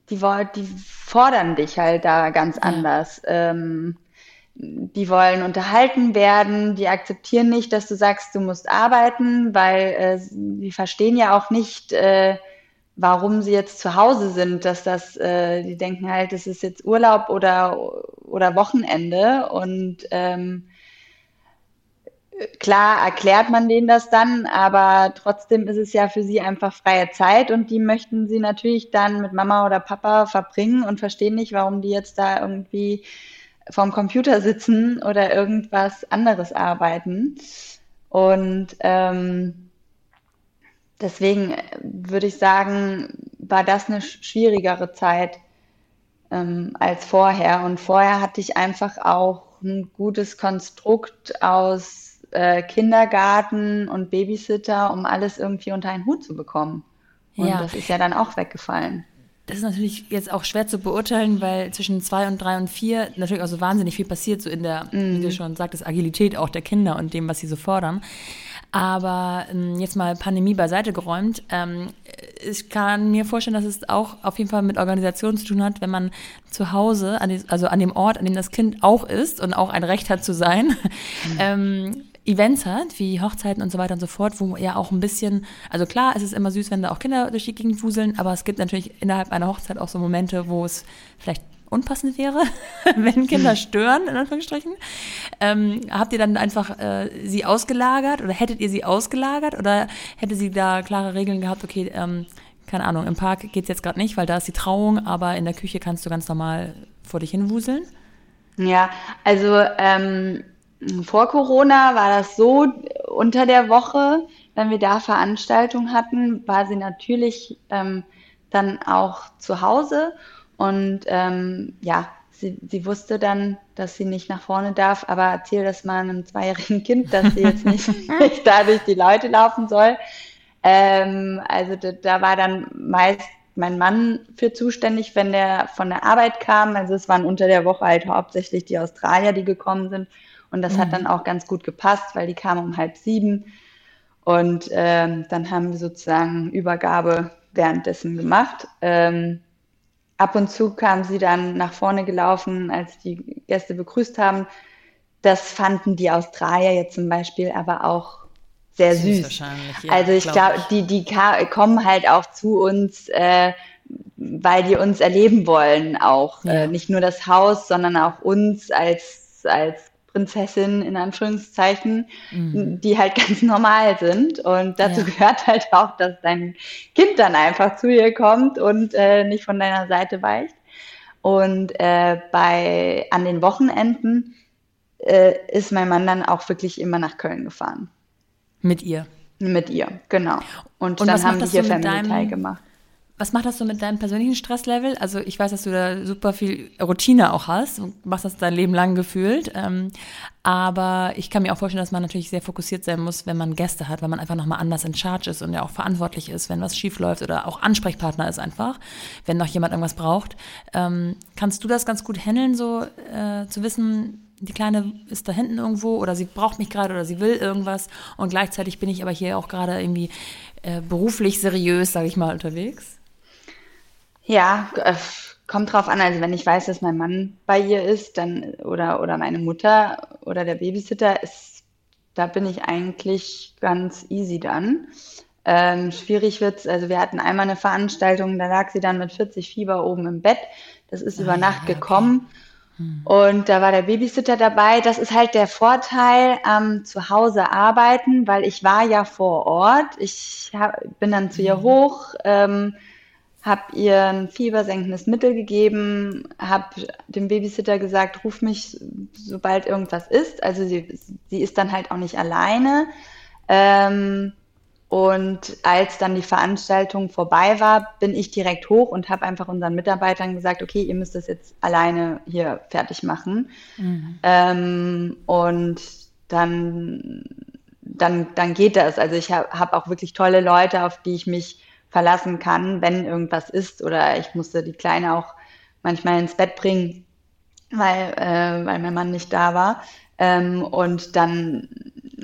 die fordern dich halt da ganz ja. anders. Ähm, die wollen unterhalten werden, die akzeptieren nicht, dass du sagst, du musst arbeiten, weil äh, die verstehen ja auch nicht, äh, warum sie jetzt zu Hause sind, dass das, äh, die denken halt, es ist jetzt Urlaub oder, oder Wochenende und ähm, klar erklärt man denen das dann, aber trotzdem ist es ja für sie einfach freie Zeit und die möchten sie natürlich dann mit Mama oder Papa verbringen und verstehen nicht, warum die jetzt da irgendwie vorm Computer sitzen oder irgendwas anderes arbeiten. Und ähm, deswegen würde ich sagen, war das eine schwierigere Zeit ähm, als vorher. Und vorher hatte ich einfach auch ein gutes Konstrukt aus äh, Kindergarten und Babysitter, um alles irgendwie unter einen Hut zu bekommen. Und ja. das ist ja dann auch weggefallen. Das ist natürlich jetzt auch schwer zu beurteilen, weil zwischen zwei und drei und vier natürlich auch so wahnsinnig viel passiert, so in der, mm. wie du mhm. schon sagtest, Agilität auch der Kinder und dem, was sie so fordern. Aber ähm, jetzt mal Pandemie beiseite geräumt. Ähm, ich kann mir vorstellen, dass es auch auf jeden Fall mit Organisation zu tun hat, wenn man zu Hause, also an dem Ort, an dem das Kind auch ist und auch ein Recht hat zu sein, mhm. Events hat, wie Hochzeiten und so weiter und so fort, wo ja auch ein bisschen, also klar, es ist immer süß, wenn da auch Kinder durch die Gegend wuseln, aber es gibt natürlich innerhalb einer Hochzeit auch so Momente, wo es vielleicht unpassend wäre, wenn Kinder stören, in Anführungsstrichen. Ähm, habt ihr dann einfach äh, sie ausgelagert oder hättet ihr sie ausgelagert oder hätte sie da klare Regeln gehabt, okay, ähm, keine Ahnung, im Park geht es jetzt gerade nicht, weil da ist die Trauung, aber in der Küche kannst du ganz normal vor dich hin wuseln? Ja, also ähm, vor Corona war das so, unter der Woche, wenn wir da Veranstaltungen hatten, war sie natürlich ähm, dann auch zu Hause und ähm, ja, sie, sie wusste dann, dass sie nicht nach vorne darf, aber erzähl das mal einem zweijährigen Kind, dass sie jetzt nicht, nicht da durch die Leute laufen soll. Ähm, also da, da war dann meist mein Mann für zuständig, wenn der von der Arbeit kam. Also es waren unter der Woche halt hauptsächlich die Australier, die gekommen sind. Und das mhm. hat dann auch ganz gut gepasst, weil die kam um halb sieben. Und ähm, dann haben wir sozusagen Übergabe währenddessen gemacht. Ähm, ab und zu kam sie dann nach vorne gelaufen, als die Gäste begrüßt haben. Das fanden die Australier jetzt zum Beispiel aber auch sehr süß. süß. Ja, also ich glaube, glaub, die, die kommen halt auch zu uns, äh, weil die uns erleben wollen auch. Ja. Äh, nicht nur das Haus, sondern auch uns als, als Prinzessin in Anführungszeichen, mhm. die halt ganz normal sind. Und dazu ja. gehört halt auch, dass dein Kind dann einfach zu dir kommt und äh, nicht von deiner Seite weicht. Und äh, bei an den Wochenenden äh, ist mein Mann dann auch wirklich immer nach Köln gefahren. Mit ihr? Mit ihr, genau. Und, und dann haben die hier Family Teil gemacht. Was macht das so mit deinem persönlichen Stresslevel? Also ich weiß, dass du da super viel Routine auch hast und machst das dein Leben lang gefühlt. Ähm, aber ich kann mir auch vorstellen, dass man natürlich sehr fokussiert sein muss, wenn man Gäste hat, weil man einfach nochmal anders in Charge ist und ja auch verantwortlich ist, wenn was schief läuft oder auch Ansprechpartner ist einfach, wenn noch jemand irgendwas braucht. Ähm, kannst du das ganz gut handeln, so äh, zu wissen, die Kleine ist da hinten irgendwo oder sie braucht mich gerade oder sie will irgendwas und gleichzeitig bin ich aber hier auch gerade irgendwie äh, beruflich seriös, sage ich mal, unterwegs? Ja, äh, kommt drauf an. Also wenn ich weiß, dass mein Mann bei ihr ist, dann oder oder meine Mutter oder der Babysitter ist, da bin ich eigentlich ganz easy dann. Ähm, schwierig wird's. Also wir hatten einmal eine Veranstaltung, da lag sie dann mit 40 Fieber oben im Bett. Das ist ah, über Nacht okay. gekommen. Hm. Und da war der Babysitter dabei. Das ist halt der Vorteil am ähm, Hause arbeiten, weil ich war ja vor Ort. Ich hab, bin dann zu ihr hm. hoch, ähm, habe ihr ein fiebersenkendes Mittel gegeben, habe dem Babysitter gesagt, ruf mich, sobald irgendwas ist. Also sie, sie ist dann halt auch nicht alleine. Ähm, und als dann die Veranstaltung vorbei war, bin ich direkt hoch und habe einfach unseren Mitarbeitern gesagt, okay, ihr müsst das jetzt alleine hier fertig machen. Mhm. Ähm, und dann, dann, dann geht das. Also ich habe hab auch wirklich tolle Leute, auf die ich mich verlassen kann, wenn irgendwas ist. Oder ich musste die Kleine auch manchmal ins Bett bringen, weil, äh, weil mein Mann nicht da war. Ähm, und dann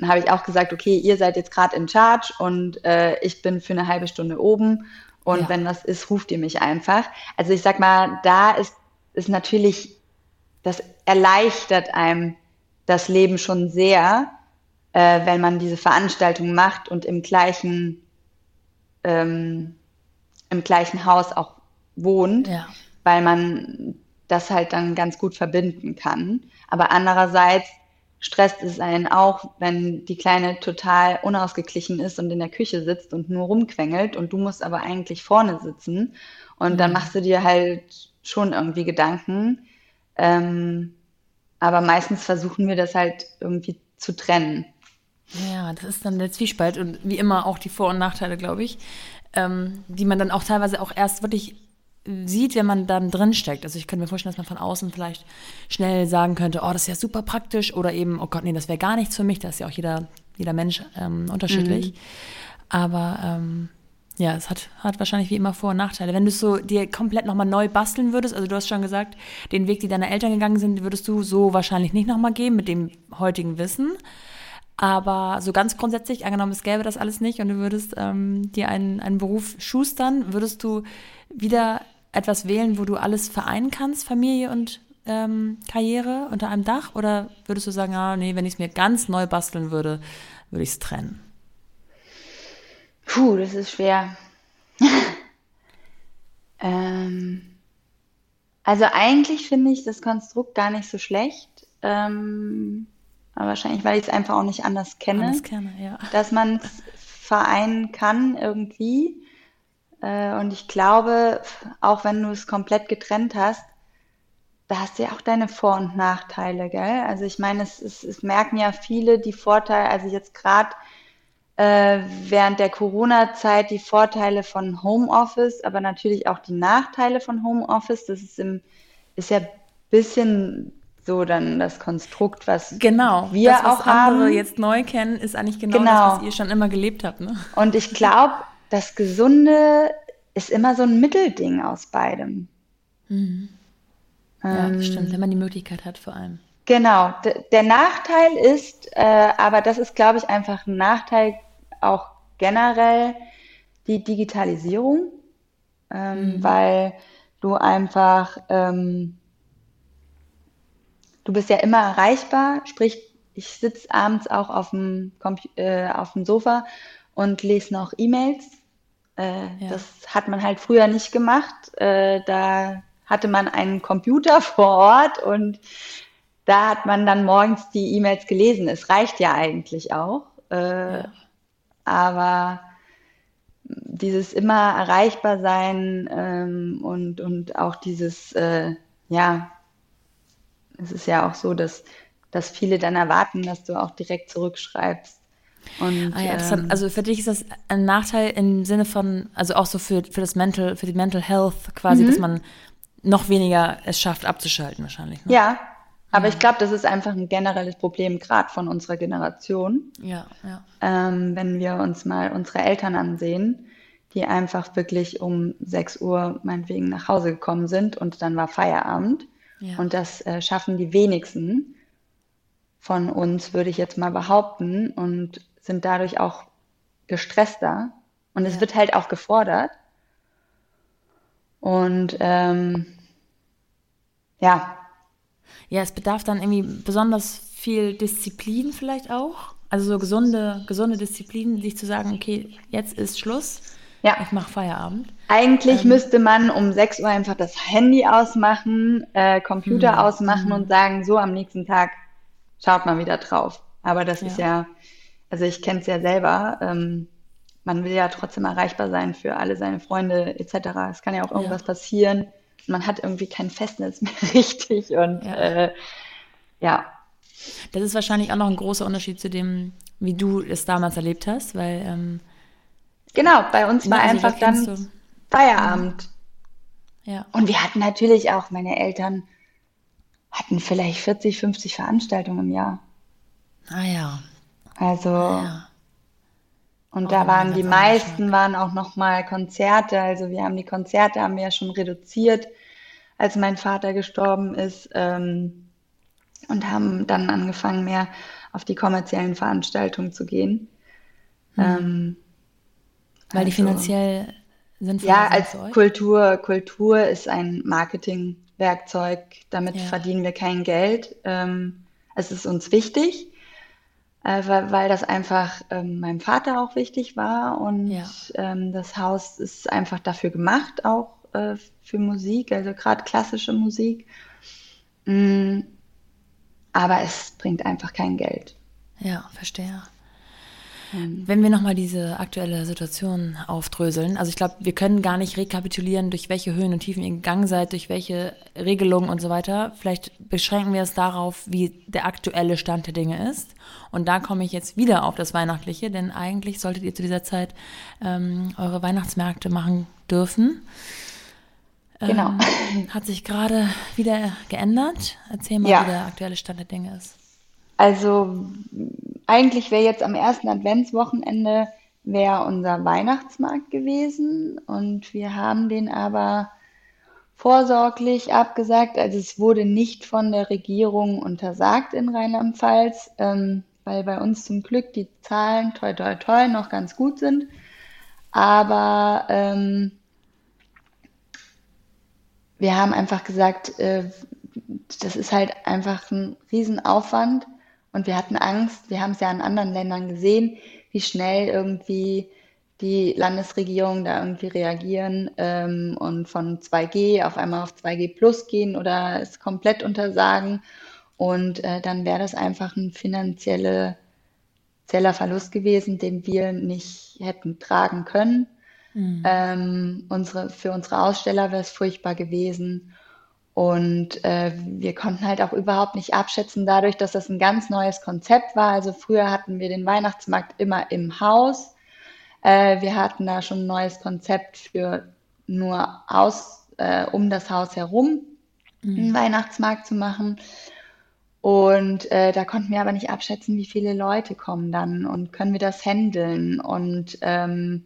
habe ich auch gesagt, okay, ihr seid jetzt gerade in Charge und äh, ich bin für eine halbe Stunde oben. Und ja. wenn das ist, ruft ihr mich einfach. Also ich sag mal, da ist, ist natürlich, das erleichtert einem das Leben schon sehr, äh, wenn man diese Veranstaltung macht und im gleichen, ähm, im gleichen Haus auch wohnt, ja. weil man das halt dann ganz gut verbinden kann. Aber andererseits stresst es einen auch, wenn die Kleine total unausgeglichen ist und in der Küche sitzt und nur rumquengelt und du musst aber eigentlich vorne sitzen und dann mhm. machst du dir halt schon irgendwie Gedanken. Ähm, aber meistens versuchen wir das halt irgendwie zu trennen. Ja, das ist dann der Zwiespalt und wie immer auch die Vor- und Nachteile, glaube ich, ähm, die man dann auch teilweise auch erst wirklich sieht, wenn man dann drin steckt. Also ich könnte mir vorstellen, dass man von außen vielleicht schnell sagen könnte, oh, das ist ja super praktisch oder eben, oh Gott, nee, das wäre gar nichts für mich. Da ist ja auch jeder, jeder Mensch ähm, unterschiedlich. Mhm. Aber ähm, ja, es hat, hat wahrscheinlich wie immer Vor- und Nachteile. Wenn du es so dir komplett nochmal neu basteln würdest, also du hast schon gesagt, den Weg, die deine Eltern gegangen sind, würdest du so wahrscheinlich nicht nochmal gehen mit dem heutigen Wissen. Aber so ganz grundsätzlich, angenommen, es gäbe das alles nicht und du würdest ähm, dir einen, einen Beruf schustern, würdest du wieder etwas wählen, wo du alles vereinen kannst, Familie und ähm, Karriere unter einem Dach? Oder würdest du sagen, ah, nee, wenn ich es mir ganz neu basteln würde, würde ich es trennen? Puh, das ist schwer. ähm, also eigentlich finde ich das Konstrukt gar nicht so schlecht. Ähm, aber wahrscheinlich, weil ich es einfach auch nicht anders kenne, anders kenne ja. dass man es vereinen kann irgendwie. Äh, und ich glaube, auch wenn du es komplett getrennt hast, da hast du ja auch deine Vor- und Nachteile, gell? Also ich meine, es, es, es merken ja viele die Vorteile, also jetzt gerade äh, während der Corona-Zeit die Vorteile von Homeoffice, aber natürlich auch die Nachteile von Homeoffice. Das ist, im, ist ja ein bisschen so dann das Konstrukt, was genau, wir das, was auch andere haben. jetzt neu kennen, ist eigentlich genau, genau. das, was ihr schon immer gelebt habt. Ne? Und ich glaube, das Gesunde ist immer so ein Mittelding aus beidem. Mhm. Ja, ähm, stimmt, wenn man die Möglichkeit hat vor allem. Genau. Der Nachteil ist, äh, aber das ist, glaube ich, einfach ein Nachteil auch generell, die Digitalisierung, ähm, mhm. weil du einfach, ähm, du bist ja immer erreichbar, sprich, ich sitze abends auch auf dem, äh, auf dem Sofa und lese noch E-Mails. Äh, ja. Das hat man halt früher nicht gemacht. Äh, da hatte man einen Computer vor Ort und da hat man dann morgens die E-Mails gelesen. Es reicht ja eigentlich auch. Äh, ja. Aber dieses immer erreichbar sein ähm, und, und auch dieses, äh, ja, es ist ja auch so, dass, dass viele dann erwarten, dass du auch direkt zurückschreibst. Und, ah ja, ähm, also für dich ist das ein Nachteil im Sinne von, also auch so für, für das Mental, für die Mental Health quasi, mhm. dass man noch weniger es schafft abzuschalten wahrscheinlich. Ne? Ja, aber ich glaube, das ist einfach ein generelles Problem, gerade von unserer Generation. Ja, ja. Ähm, wenn wir uns mal unsere Eltern ansehen, die einfach wirklich um 6 Uhr meinetwegen nach Hause gekommen sind und dann war Feierabend. Ja. Und das äh, schaffen die wenigsten von uns, würde ich jetzt mal behaupten, und sind dadurch auch gestresster. Und es ja. wird halt auch gefordert. Und ähm, ja. Ja, es bedarf dann irgendwie besonders viel Disziplin vielleicht auch. Also so gesunde, gesunde Disziplin, sich zu sagen, okay, jetzt ist Schluss. Ja. Ich mache Feierabend. Eigentlich ähm, müsste man um 6 Uhr einfach das Handy ausmachen, äh, Computer mh, ausmachen mh. und sagen, so am nächsten Tag schaut man wieder drauf. Aber das ja. ist ja, also ich kenne es ja selber, ähm, man will ja trotzdem erreichbar sein für alle seine Freunde etc. Es kann ja auch irgendwas ja. passieren. Man hat irgendwie kein Festnetz mehr richtig und ja. Äh, ja. Das ist wahrscheinlich auch noch ein großer Unterschied zu dem, wie du es damals erlebt hast, weil ähm, genau, bei uns war also einfach dann du. Feierabend. Ja. Und wir hatten natürlich auch, meine Eltern hatten vielleicht 40, 50 Veranstaltungen im Jahr. Ah ja. Also ah, ja. Und oh, da waren die meisten waren auch noch mal Konzerte. Also wir haben die Konzerte haben wir ja schon reduziert, als mein Vater gestorben ist ähm, und haben dann angefangen mehr auf die kommerziellen Veranstaltungen zu gehen. Hm. Ähm, Weil die also finanziell sind. Ja, als Kultur Kultur ist ein Marketingwerkzeug. Damit ja. verdienen wir kein Geld. Ähm, es ist uns wichtig äh, weil, weil das einfach ähm, meinem Vater auch wichtig war und ja. ähm, das Haus ist einfach dafür gemacht, auch äh, für Musik, also gerade klassische Musik. Mm, aber es bringt einfach kein Geld. Ja, verstehe. Ähm. Wenn wir nochmal diese aktuelle Situation aufdröseln, also ich glaube, wir können gar nicht rekapitulieren, durch welche Höhen und Tiefen ihr gegangen seid, durch welche Regelungen und so weiter. Vielleicht beschränken wir es darauf, wie der aktuelle Stand der Dinge ist. Und da komme ich jetzt wieder auf das Weihnachtliche, denn eigentlich solltet ihr zu dieser Zeit ähm, eure Weihnachtsmärkte machen dürfen. Genau. Ähm, hat sich gerade wieder geändert. Erzähl mal, ja. wie der aktuelle Stand der Dinge ist. Also eigentlich wäre jetzt am ersten Adventswochenende wäre unser Weihnachtsmarkt gewesen und wir haben den aber vorsorglich abgesagt. Also es wurde nicht von der Regierung untersagt in Rheinland-Pfalz, ähm, weil bei uns zum Glück die Zahlen toi toi toi noch ganz gut sind. Aber ähm, wir haben einfach gesagt, äh, das ist halt einfach ein Riesenaufwand und wir hatten Angst, wir haben es ja in anderen Ländern gesehen, wie schnell irgendwie die Landesregierungen da irgendwie reagieren ähm, und von 2G auf einmal auf 2G plus gehen oder es komplett untersagen. Und äh, dann wäre das einfach ein finanzieller Verlust gewesen, den wir nicht hätten tragen können. Mhm. Ähm, unsere, für unsere Aussteller wäre es furchtbar gewesen. Und äh, wir konnten halt auch überhaupt nicht abschätzen, dadurch, dass das ein ganz neues Konzept war. Also früher hatten wir den Weihnachtsmarkt immer im Haus. Äh, wir hatten da schon ein neues Konzept für nur aus, äh, um das Haus herum mhm. einen Weihnachtsmarkt zu machen. Und äh, da konnten wir aber nicht abschätzen, wie viele Leute kommen dann und können wir das handeln. Und ähm,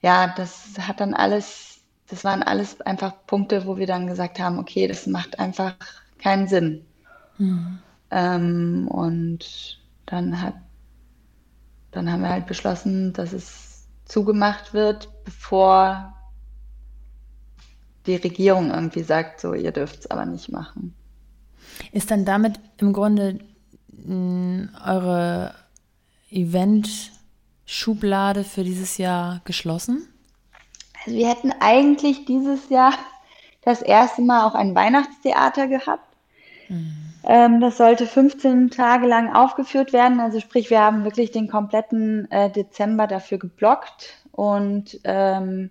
ja, das hat dann alles das waren alles einfach Punkte, wo wir dann gesagt haben, okay, das macht einfach keinen Sinn. Mhm. Ähm, und dann hat, dann haben wir halt beschlossen, dass es zugemacht wird, bevor die Regierung irgendwie sagt, so, ihr dürft es aber nicht machen. Ist dann damit im Grunde mh, eure Event-Schublade für dieses Jahr geschlossen? Also wir hätten eigentlich dieses Jahr das erste Mal auch ein Weihnachtstheater gehabt. Mhm. Das sollte 15 Tage lang aufgeführt werden. Also sprich, wir haben wirklich den kompletten äh, Dezember dafür geblockt. Und ähm,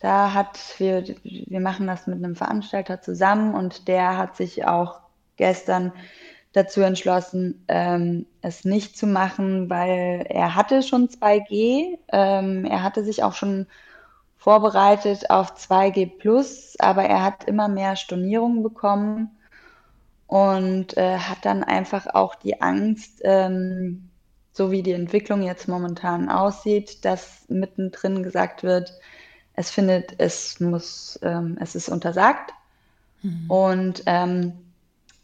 da hat wir, wir machen das mit einem Veranstalter zusammen und der hat sich auch gestern dazu entschlossen, ähm, es nicht zu machen, weil er hatte schon 2G. Ähm, er hatte sich auch schon vorbereitet auf 2G Plus, aber er hat immer mehr Stornierungen bekommen und äh, hat dann einfach auch die Angst, ähm, so wie die Entwicklung jetzt momentan aussieht, dass mittendrin gesagt wird, es findet, es muss, ähm, es ist untersagt. Mhm. Und ähm,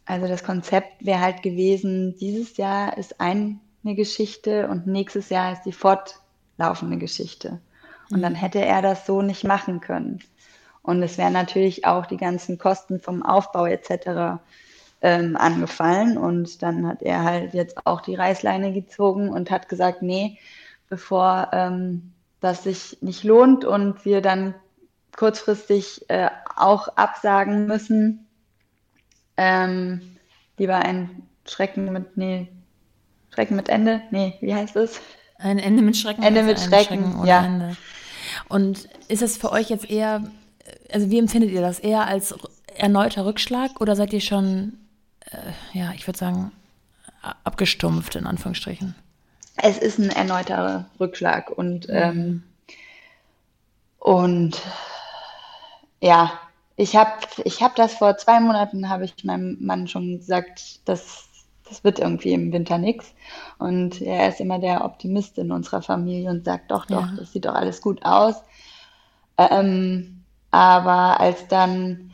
also das Konzept wäre halt gewesen, dieses Jahr ist eine Geschichte und nächstes Jahr ist die fortlaufende Geschichte. Und dann mhm. hätte er das so nicht machen können. Und es wären natürlich auch die ganzen Kosten vom Aufbau etc. Ähm, angefallen. Und dann hat er halt jetzt auch die Reißleine gezogen und hat gesagt, nee, bevor ähm, das sich nicht lohnt und wir dann kurzfristig äh, auch absagen müssen, ähm, lieber ein Schrecken mit, nee, Schrecken mit Ende, nee, wie heißt es? Ein Ende mit Schrecken. Ende mit Schrecken, Schrecken ja. Ende. Und ist es für euch jetzt eher, also wie empfindet ihr das? Eher als erneuter Rückschlag oder seid ihr schon, äh, ja, ich würde sagen, abgestumpft in Anführungsstrichen? Es ist ein erneuter Rückschlag und, mhm. ähm, und ja, ich habe ich hab das vor zwei Monaten, habe ich meinem Mann schon gesagt, das, das wird irgendwie im Winter nichts. Und er ist immer der Optimist in unserer Familie und sagt, doch, doch, ja. das sieht doch alles gut aus. Ähm, aber als dann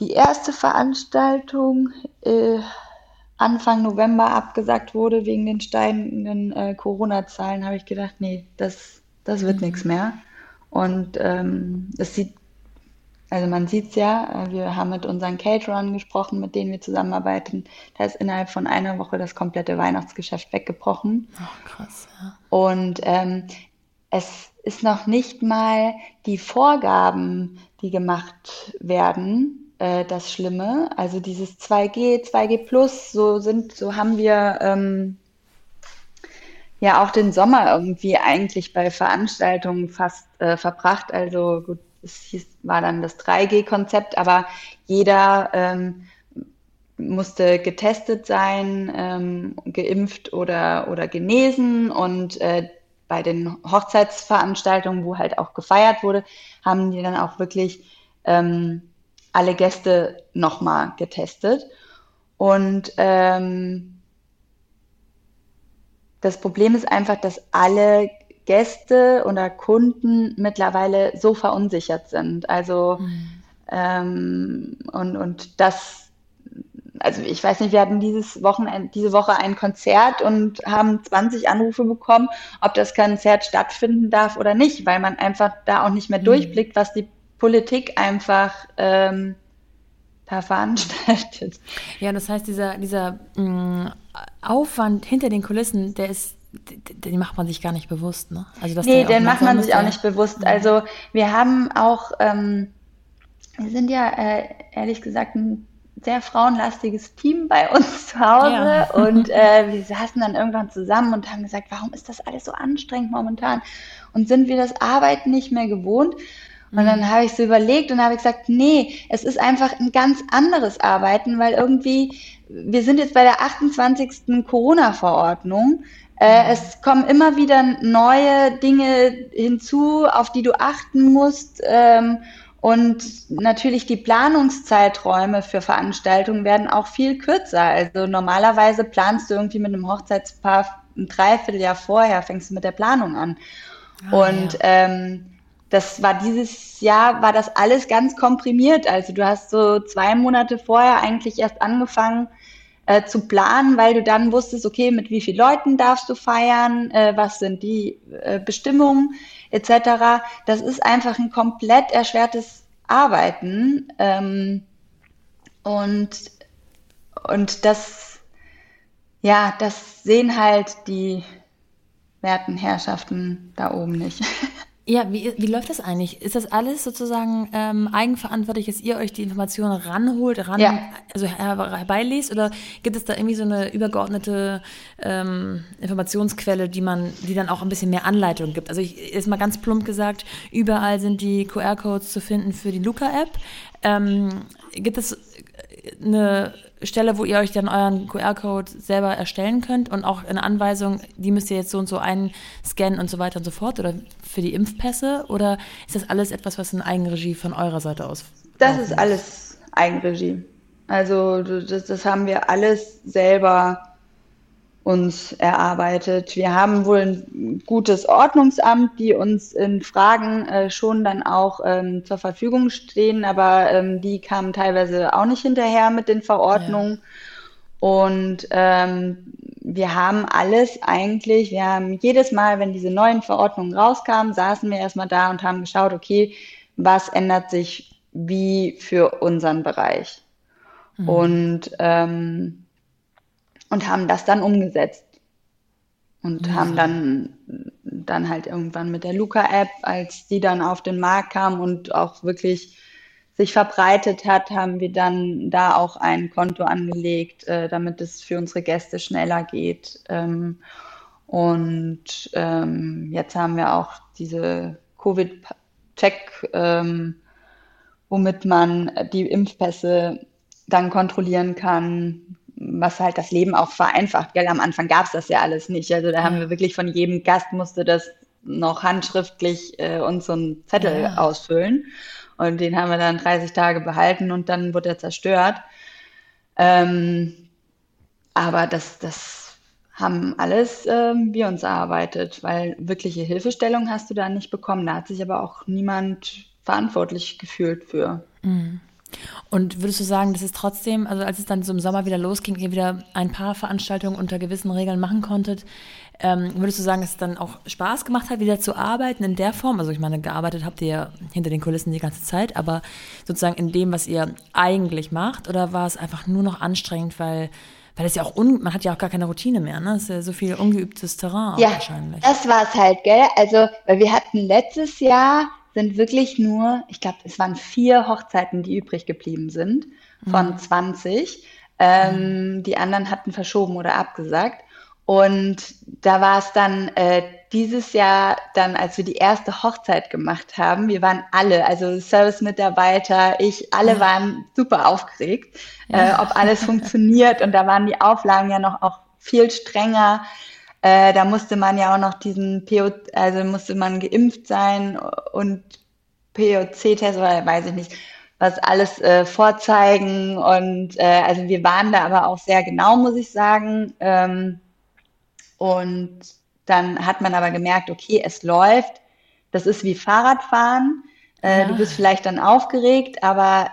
die erste Veranstaltung äh, Anfang November abgesagt wurde wegen den steigenden äh, Corona-Zahlen, habe ich gedacht, nee, das, das wird mhm. nichts mehr. Und ähm, es sieht also man sieht es ja, äh, wir haben mit unseren Caterern gesprochen, mit denen wir zusammenarbeiten. Da ist innerhalb von einer Woche das komplette Weihnachtsgeschäft weggebrochen. Oh, krass, ja. Und ähm, es ist noch nicht mal die Vorgaben, die gemacht werden, äh, das Schlimme. Also dieses 2G, 2G Plus, so sind, so haben wir ähm, ja auch den Sommer irgendwie eigentlich bei Veranstaltungen fast äh, verbracht. Also gut, es hieß, war dann das 3G-Konzept, aber jeder ähm, musste getestet sein, ähm, geimpft oder, oder genesen und äh, bei den Hochzeitsveranstaltungen, wo halt auch gefeiert wurde, haben die dann auch wirklich ähm, alle Gäste nochmal getestet. Und ähm, das Problem ist einfach, dass alle Gäste oder Kunden mittlerweile so verunsichert sind. Also mhm. ähm, und, und das, also ich weiß nicht, wir hatten dieses Wochenende, diese Woche ein Konzert und haben 20 Anrufe bekommen, ob das Konzert stattfinden darf oder nicht, weil man einfach da auch nicht mehr mhm. durchblickt, was die Politik einfach ähm, da veranstaltet. Ja, das heißt, dieser, dieser mh, mm, Aufwand hinter den Kulissen, der ist den macht man sich gar nicht bewusst, ne? Also das nee, den macht man sich auch nicht bewusst. Also wir haben auch, ähm, wir sind ja äh, ehrlich gesagt ein sehr frauenlastiges Team bei uns zu Hause ja. und äh, wir saßen dann irgendwann zusammen und haben gesagt, warum ist das alles so anstrengend momentan und sind wir das Arbeiten nicht mehr gewohnt? Und dann mhm. habe ich so überlegt und habe gesagt, nee, es ist einfach ein ganz anderes Arbeiten, weil irgendwie, wir sind jetzt bei der 28. Corona-Verordnung. Äh, es kommen immer wieder neue Dinge hinzu, auf die du achten musst. Ähm, und natürlich die Planungszeiträume für Veranstaltungen werden auch viel kürzer. Also normalerweise planst du irgendwie mit einem Hochzeitspaar ein Dreivierteljahr vorher, fängst du mit der Planung an. Oh, und ja. ähm, das war dieses Jahr, war das alles ganz komprimiert. Also du hast so zwei Monate vorher eigentlich erst angefangen, äh, zu planen, weil du dann wusstest, okay, mit wie vielen Leuten darfst du feiern, äh, was sind die äh, Bestimmungen etc. Das ist einfach ein komplett erschwertes arbeiten. Ähm, und, und das, ja, das sehen halt die werten Herrschaften da oben nicht. Ja, wie, wie läuft das eigentlich? Ist das alles sozusagen ähm, eigenverantwortlich, dass ihr euch die Informationen ranholt, ran, ja. also her, herbeilest? Oder gibt es da irgendwie so eine übergeordnete ähm, Informationsquelle, die man, die dann auch ein bisschen mehr Anleitung gibt? Also ich ist mal ganz plump gesagt, überall sind die QR-Codes zu finden für die Luca-App. Ähm, gibt es eine Stelle, wo ihr euch dann euren QR-Code selber erstellen könnt und auch eine Anweisung, die müsst ihr jetzt so und so einscannen und so weiter und so fort oder für die Impfpässe oder ist das alles etwas, was in Eigenregie von eurer Seite aus? Das ist alles Eigenregie. Also das, das haben wir alles selber uns erarbeitet. Wir haben wohl ein gutes Ordnungsamt, die uns in Fragen äh, schon dann auch ähm, zur Verfügung stehen, aber ähm, die kamen teilweise auch nicht hinterher mit den Verordnungen. Ja. Und ähm, wir haben alles eigentlich, wir haben jedes Mal, wenn diese neuen Verordnungen rauskamen, saßen wir erstmal da und haben geschaut, okay, was ändert sich wie für unseren Bereich. Mhm. Und ähm, und haben das dann umgesetzt. Und ja. haben dann, dann halt irgendwann mit der Luca-App, als die dann auf den Markt kam und auch wirklich sich verbreitet hat, haben wir dann da auch ein Konto angelegt, äh, damit es für unsere Gäste schneller geht. Ähm, und ähm, jetzt haben wir auch diese Covid-Check, ähm, womit man die Impfpässe dann kontrollieren kann, was halt das Leben auch vereinfacht. Gell? Am Anfang gab es das ja alles nicht. Also da haben wir wirklich von jedem Gast musste das noch handschriftlich äh, uns so einen Zettel ja. ausfüllen. Und den haben wir dann 30 Tage behalten und dann wurde er zerstört. Ähm, aber das, das haben alles äh, wir uns erarbeitet, weil wirkliche Hilfestellung hast du da nicht bekommen. Da hat sich aber auch niemand verantwortlich gefühlt für. Mhm. Und würdest du sagen, dass es trotzdem, also als es dann so im Sommer wieder losging, ihr wieder ein paar Veranstaltungen unter gewissen Regeln machen konntet, ähm, würdest du sagen, dass es dann auch Spaß gemacht hat, wieder zu arbeiten in der Form? Also ich meine, gearbeitet habt ihr ja hinter den Kulissen die ganze Zeit, aber sozusagen in dem, was ihr eigentlich macht, oder war es einfach nur noch anstrengend, weil weil es ja auch un man hat ja auch gar keine Routine mehr, ne? Es ist ja so viel ungeübtes Terrain ja, wahrscheinlich. Das war es halt, gell? Also, weil wir hatten letztes Jahr sind wirklich nur, ich glaube, es waren vier Hochzeiten, die übrig geblieben sind von mhm. 20. Ähm, mhm. Die anderen hatten verschoben oder abgesagt. Und da war es dann äh, dieses Jahr dann, als wir die erste Hochzeit gemacht haben, wir waren alle, also Service-Mitarbeiter, ich, alle ja. waren super aufgeregt, ja. äh, ob alles funktioniert. Und da waren die Auflagen ja noch auch viel strenger. Äh, da musste man ja auch noch diesen PO, also musste man geimpft sein und POC-Test oder weiß ich nicht, was alles äh, vorzeigen. Und äh, also wir waren da aber auch sehr genau, muss ich sagen. Ähm, und dann hat man aber gemerkt, okay, es läuft. Das ist wie Fahrradfahren. Äh, ja. Du bist vielleicht dann aufgeregt, aber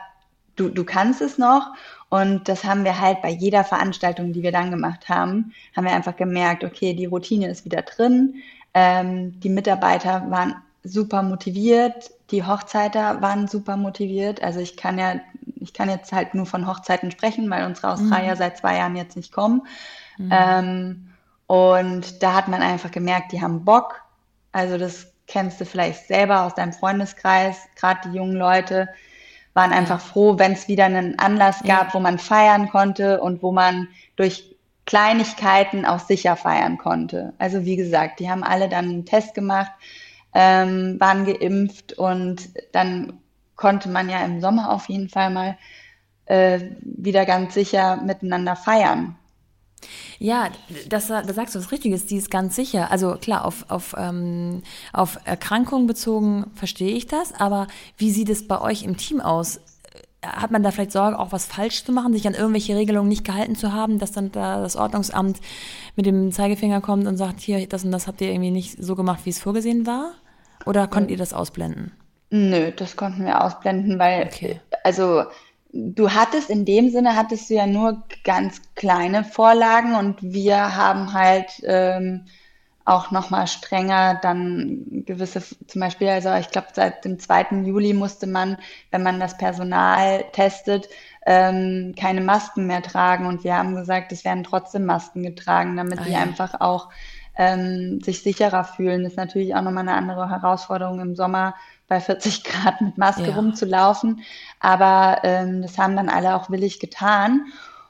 du, du kannst es noch. Und das haben wir halt bei jeder Veranstaltung, die wir dann gemacht haben, haben wir einfach gemerkt, okay, die Routine ist wieder drin. Ähm, die Mitarbeiter waren super motiviert, die Hochzeiter waren super motiviert. Also ich kann ja, ich kann jetzt halt nur von Hochzeiten sprechen, weil unsere Australier mhm. seit zwei Jahren jetzt nicht kommen. Mhm. Ähm, und da hat man einfach gemerkt, die haben Bock. Also das kennst du vielleicht selber aus deinem Freundeskreis, gerade die jungen Leute waren einfach froh, wenn es wieder einen Anlass gab, wo man feiern konnte und wo man durch Kleinigkeiten auch sicher feiern konnte. Also wie gesagt, die haben alle dann einen Test gemacht, ähm, waren geimpft und dann konnte man ja im Sommer auf jeden Fall mal äh, wieder ganz sicher miteinander feiern. Ja, das, da sagst du was Richtiges, die ist ganz sicher. Also klar, auf, auf, ähm, auf Erkrankungen bezogen verstehe ich das, aber wie sieht es bei euch im Team aus? Hat man da vielleicht Sorge, auch was falsch zu machen, sich an irgendwelche Regelungen nicht gehalten zu haben, dass dann da das Ordnungsamt mit dem Zeigefinger kommt und sagt, hier, das und das habt ihr irgendwie nicht so gemacht, wie es vorgesehen war? Oder konntet ihr das ausblenden? Nö, das konnten wir ausblenden, weil, okay. also du hattest in dem Sinne, hattest du ja nur ganz kleine Vorlagen und wir haben halt ähm, auch nochmal strenger dann gewisse, zum Beispiel, also ich glaube, seit dem 2. Juli musste man, wenn man das Personal testet, ähm, keine Masken mehr tragen. Und wir haben gesagt, es werden trotzdem Masken getragen, damit ah, sie ja. einfach auch ähm, sich sicherer fühlen. Das ist natürlich auch nochmal eine andere Herausforderung im Sommer bei 40 Grad mit Maske ja. rumzulaufen. Aber ähm, das haben dann alle auch willig getan.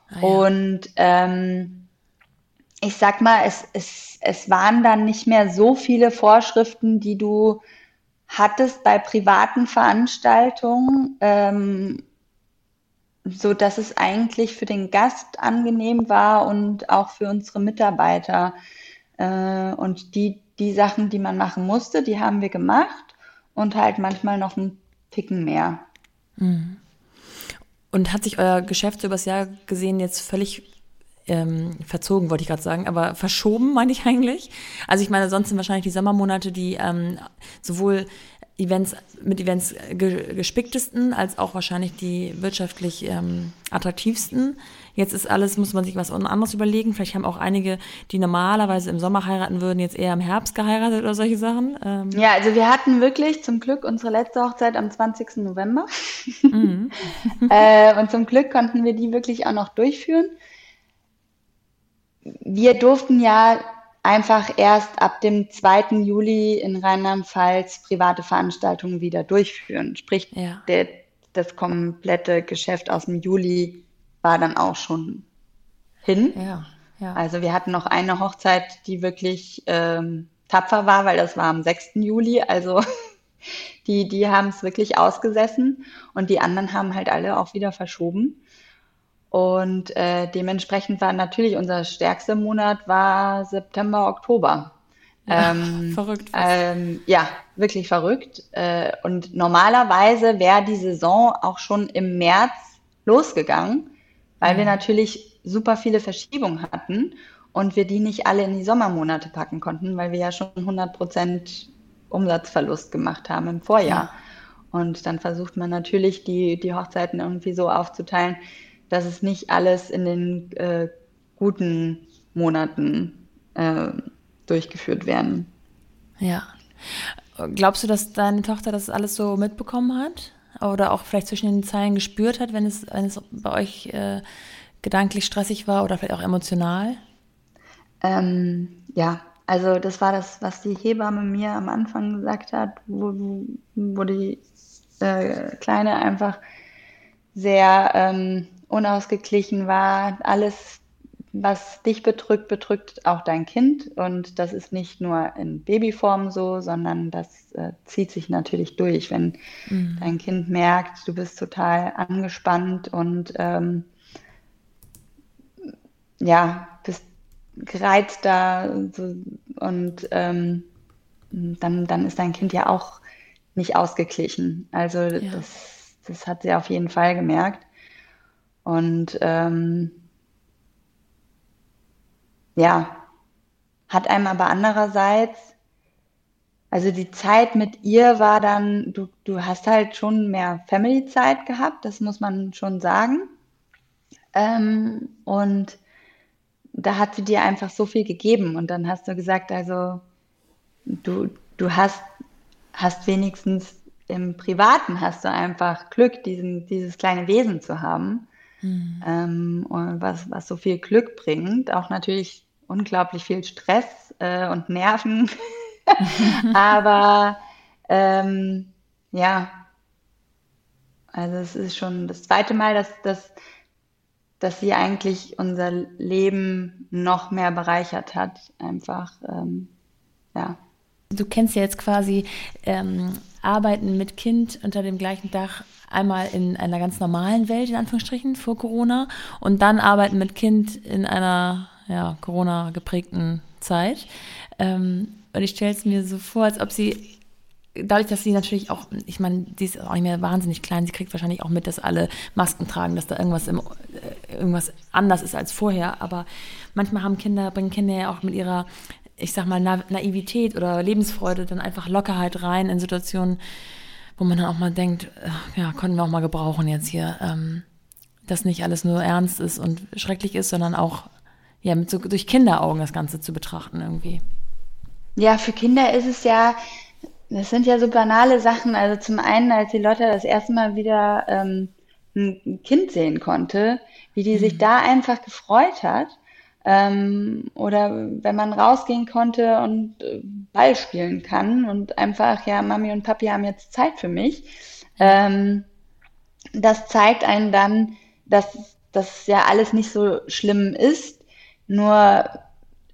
Ah, ja. Und ähm, ich sag mal, es, es, es waren dann nicht mehr so viele Vorschriften, die du hattest bei privaten Veranstaltungen, ähm, so dass es eigentlich für den Gast angenehm war und auch für unsere Mitarbeiter. Äh, und die, die Sachen, die man machen musste, die haben wir gemacht und halt manchmal noch ein Ticken mehr. Mhm. Und hat sich euer Geschäft übers Jahr gesehen jetzt völlig ähm, verzogen, wollte ich gerade sagen, aber verschoben, meine ich eigentlich. Also ich meine, sonst sind wahrscheinlich die Sommermonate die ähm, sowohl Events mit Events ge gespicktesten als auch wahrscheinlich die wirtschaftlich ähm, attraktivsten. Jetzt ist alles, muss man sich was anderes überlegen. Vielleicht haben auch einige, die normalerweise im Sommer heiraten würden, jetzt eher im Herbst geheiratet oder solche Sachen. Ähm. Ja, also wir hatten wirklich zum Glück unsere letzte Hochzeit am 20. November. Mhm. äh, und zum Glück konnten wir die wirklich auch noch durchführen. Wir durften ja einfach erst ab dem 2. Juli in Rheinland-Pfalz private Veranstaltungen wieder durchführen. Sprich, ja. der, das komplette Geschäft aus dem Juli war dann auch schon hin. Ja, ja. Also wir hatten noch eine Hochzeit, die wirklich ähm, tapfer war, weil das war am 6. Juli. Also die, die haben es wirklich ausgesessen und die anderen haben halt alle auch wieder verschoben. Und äh, dementsprechend war natürlich unser stärkster Monat war September, Oktober. Ähm, verrückt. Ähm, ja, wirklich verrückt. Äh, und normalerweise wäre die Saison auch schon im März losgegangen, weil mhm. wir natürlich super viele Verschiebungen hatten und wir die nicht alle in die Sommermonate packen konnten, weil wir ja schon 100 Prozent Umsatzverlust gemacht haben im Vorjahr. Ja. Und dann versucht man natürlich, die, die Hochzeiten irgendwie so aufzuteilen, dass es nicht alles in den äh, guten Monaten äh, durchgeführt werden. Ja. Glaubst du, dass deine Tochter das alles so mitbekommen hat? Oder auch vielleicht zwischen den Zeilen gespürt hat, wenn es, wenn es bei euch äh, gedanklich stressig war oder vielleicht auch emotional? Ähm, ja, also das war das, was die Hebamme mir am Anfang gesagt hat, wo, wo die äh, Kleine einfach sehr ähm, unausgeglichen war. Alles, was dich bedrückt, bedrückt auch dein Kind. Und das ist nicht nur in Babyform so, sondern das äh, zieht sich natürlich durch, wenn mhm. dein Kind merkt, du bist total angespannt und ähm, ja, bist gereizt da so, und ähm, dann, dann ist dein Kind ja auch nicht ausgeglichen. Also ja. das, das hat sie auf jeden Fall gemerkt. Und ähm, ja, hat einem aber andererseits, also die Zeit mit ihr war dann, du, du hast halt schon mehr Family-Zeit gehabt, das muss man schon sagen. Ähm, und da hat sie dir einfach so viel gegeben. Und dann hast du gesagt, also du, du hast, hast wenigstens im Privaten hast du einfach Glück, diesen, dieses kleine Wesen zu haben. Mhm. Ähm, was, was so viel Glück bringt, auch natürlich unglaublich viel Stress äh, und Nerven. Aber ähm, ja, also es ist schon das zweite Mal, dass, dass, dass sie eigentlich unser Leben noch mehr bereichert hat. Einfach, ähm, ja. Du kennst ja jetzt quasi ähm, Arbeiten mit Kind unter dem gleichen Dach einmal in einer ganz normalen Welt, in Anführungsstrichen, vor Corona und dann Arbeiten mit Kind in einer ja, Corona geprägten Zeit. Ähm, und ich stelle es mir so vor, als ob sie dadurch, dass sie natürlich auch, ich meine, sie ist auch nicht mehr wahnsinnig klein, sie kriegt wahrscheinlich auch mit, dass alle Masken tragen, dass da irgendwas, im, äh, irgendwas anders ist als vorher. Aber manchmal haben Kinder, bringen Kinder ja auch mit ihrer ich sag mal, Na Naivität oder Lebensfreude dann einfach Lockerheit rein in Situationen, wo man dann auch mal denkt, ja, konnten wir auch mal gebrauchen jetzt hier, ähm, dass nicht alles nur ernst ist und schrecklich ist, sondern auch ja, mit so durch Kinderaugen das Ganze zu betrachten irgendwie. Ja, für Kinder ist es ja, das sind ja so banale Sachen. Also zum einen, als die Lotta das erste Mal wieder ähm, ein Kind sehen konnte, wie die mhm. sich da einfach gefreut hat. Ähm, oder wenn man rausgehen konnte und äh, Ball spielen kann und einfach, ja, Mami und Papi haben jetzt Zeit für mich. Ähm, das zeigt einen dann, dass das ja alles nicht so schlimm ist. Nur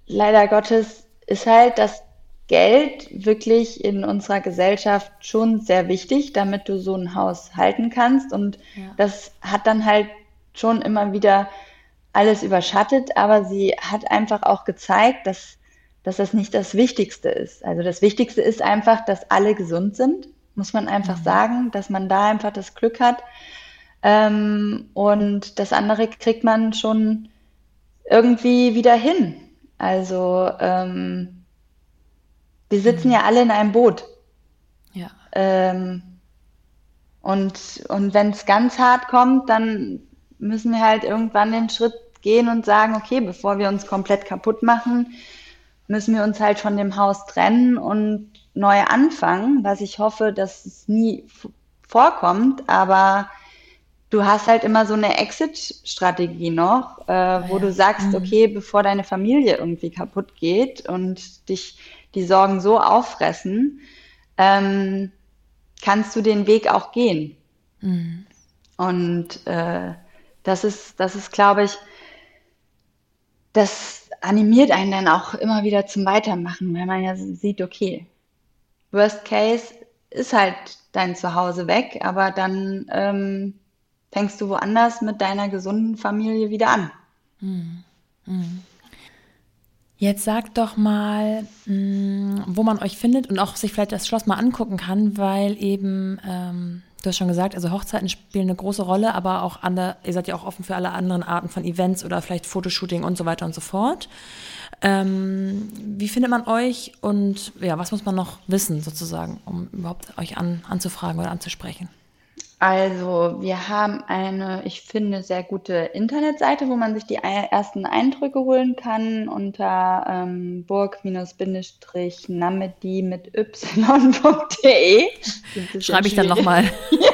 leider Gottes ist halt das Geld wirklich in unserer Gesellschaft schon sehr wichtig, damit du so ein Haus halten kannst. Und ja. das hat dann halt schon immer wieder alles überschattet, aber sie hat einfach auch gezeigt, dass, dass das nicht das Wichtigste ist. Also das Wichtigste ist einfach, dass alle gesund sind, muss man einfach mhm. sagen, dass man da einfach das Glück hat. Ähm, und das andere kriegt man schon irgendwie wieder hin. Also ähm, wir sitzen mhm. ja alle in einem Boot. Ja. Ähm, und und wenn es ganz hart kommt, dann müssen wir halt irgendwann den Schritt gehen und sagen, okay, bevor wir uns komplett kaputt machen, müssen wir uns halt von dem Haus trennen und neu anfangen, was ich hoffe, dass es nie vorkommt, aber du hast halt immer so eine Exit-Strategie noch, äh, wo ja. du sagst, mhm. okay, bevor deine Familie irgendwie kaputt geht und dich die Sorgen so auffressen, ähm, kannst du den Weg auch gehen. Mhm. Und äh, das ist, das ist, glaube ich, das animiert einen dann auch immer wieder zum Weitermachen, weil man ja sieht, okay, Worst Case ist halt dein Zuhause weg, aber dann ähm, fängst du woanders mit deiner gesunden Familie wieder an. Mhm. Mhm. Jetzt sag doch mal, hm, wo man euch findet und auch sich vielleicht das Schloss mal angucken kann, weil eben ähm, Du hast schon gesagt, also Hochzeiten spielen eine große Rolle, aber auch andere, ihr seid ja auch offen für alle anderen Arten von Events oder vielleicht Fotoshooting und so weiter und so fort. Ähm, wie findet man euch und ja, was muss man noch wissen sozusagen, um überhaupt euch an, anzufragen oder anzusprechen? Also, wir haben eine, ich finde, sehr gute Internetseite, wo man sich die ersten Eindrücke holen kann unter ähm, burg-namedi mit y.de. Schreibe ich dann nochmal ja.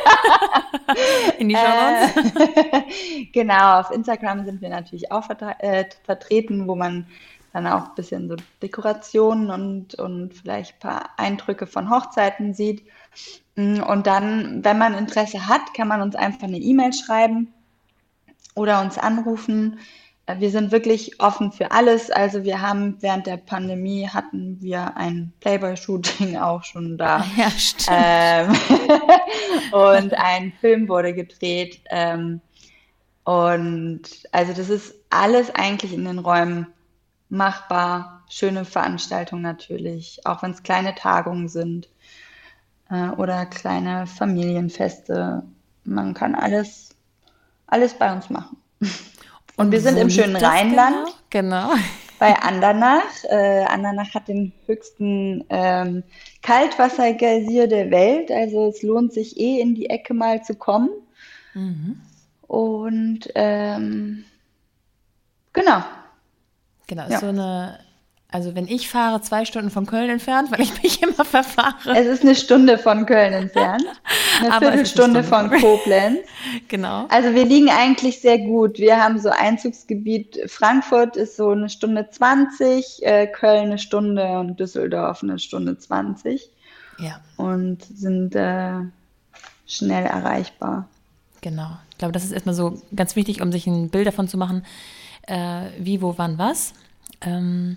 in die Show äh, Genau, auf Instagram sind wir natürlich auch vertre äh, vertreten, wo man dann auch ein bisschen so Dekorationen und, und vielleicht ein paar Eindrücke von Hochzeiten sieht. Mm, und dann, wenn man Interesse hat, kann man uns einfach eine E-Mail schreiben oder uns anrufen. Äh, wir sind wirklich offen für alles. Also wir haben während der Pandemie hatten wir ein Playboy-Shooting auch schon da. Ja, stimmt. Ähm, und ein Film wurde gedreht. Ähm, und also das ist alles eigentlich in den Räumen machbar. Schöne Veranstaltungen natürlich, auch wenn es kleine Tagungen sind äh, oder kleine Familienfeste. Man kann alles, alles bei uns machen. Und, Und wir sind im schönen Rheinland. Genau. genau. Bei Andernach. Äh, Andernach hat den höchsten ähm, Kaltwassergeysir der Welt. Also es lohnt sich eh in die Ecke mal zu kommen. Mhm. Und ähm, genau. Genau, ja. so eine also wenn ich fahre, zwei Stunden von Köln entfernt, weil ich mich immer verfahre. Es ist eine Stunde von Köln entfernt. Eine Viertelstunde von Koblenz. genau. Also wir liegen eigentlich sehr gut. Wir haben so Einzugsgebiet, Frankfurt ist so eine Stunde 20, äh, Köln eine Stunde und Düsseldorf eine Stunde 20. Ja. Und sind äh, schnell erreichbar. Genau. Ich glaube, das ist erstmal so ganz wichtig, um sich ein Bild davon zu machen, äh, wie, wo, wann, was. Ähm,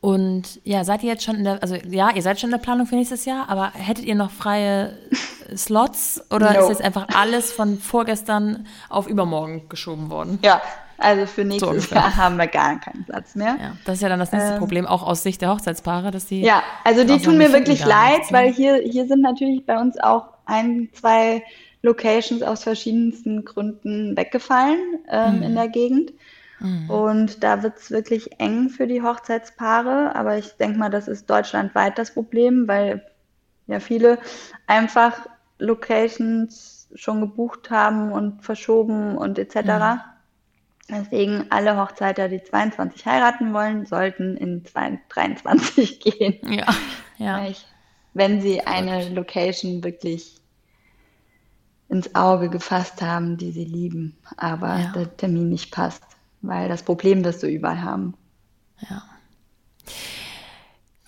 und ja, seid ihr jetzt schon in der, also ja, ihr seid schon in der Planung für nächstes Jahr, aber hättet ihr noch freie Slots oder no. ist jetzt einfach alles von vorgestern auf übermorgen geschoben worden? Ja, also für nächstes so Jahr haben wir gar keinen Platz mehr. Ja, das ist ja dann das nächste ähm, Problem, auch aus Sicht der Hochzeitspaare, dass die. Ja, also die tun mir wirklich leid, weil hier, hier sind natürlich bei uns auch ein, zwei Locations aus verschiedensten Gründen weggefallen ähm, mhm. in der Gegend. Mhm. Und da wird es wirklich eng für die Hochzeitspaare. Aber ich denke mal, das ist deutschlandweit das Problem, weil ja viele einfach Locations schon gebucht haben und verschoben und etc. Mhm. Deswegen alle Hochzeiter, die 22 heiraten wollen, sollten in 23 gehen. Ja, ja. Ich, wenn sie eine Location wirklich ins Auge gefasst haben, die sie lieben, aber ja. der Termin nicht passt, weil das Problem wirst du überall haben. Ja.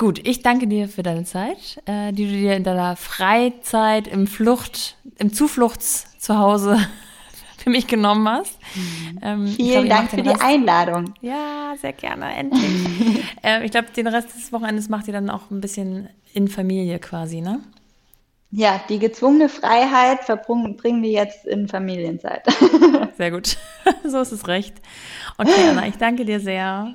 Gut, ich danke dir für deine Zeit, äh, die du dir in deiner Freizeit, im Flucht, im Zufluchts für mich genommen hast. Mhm. Ähm, Vielen glaub, Dank für die Einladung. Ja, sehr gerne, endlich. äh, ich glaube, den Rest des Wochenendes macht ihr dann auch ein bisschen in Familie quasi, ne? Ja, die gezwungene Freiheit verbringen wir jetzt in Familienzeit. sehr gut. so ist es recht. Okay, Anna, ich danke dir sehr.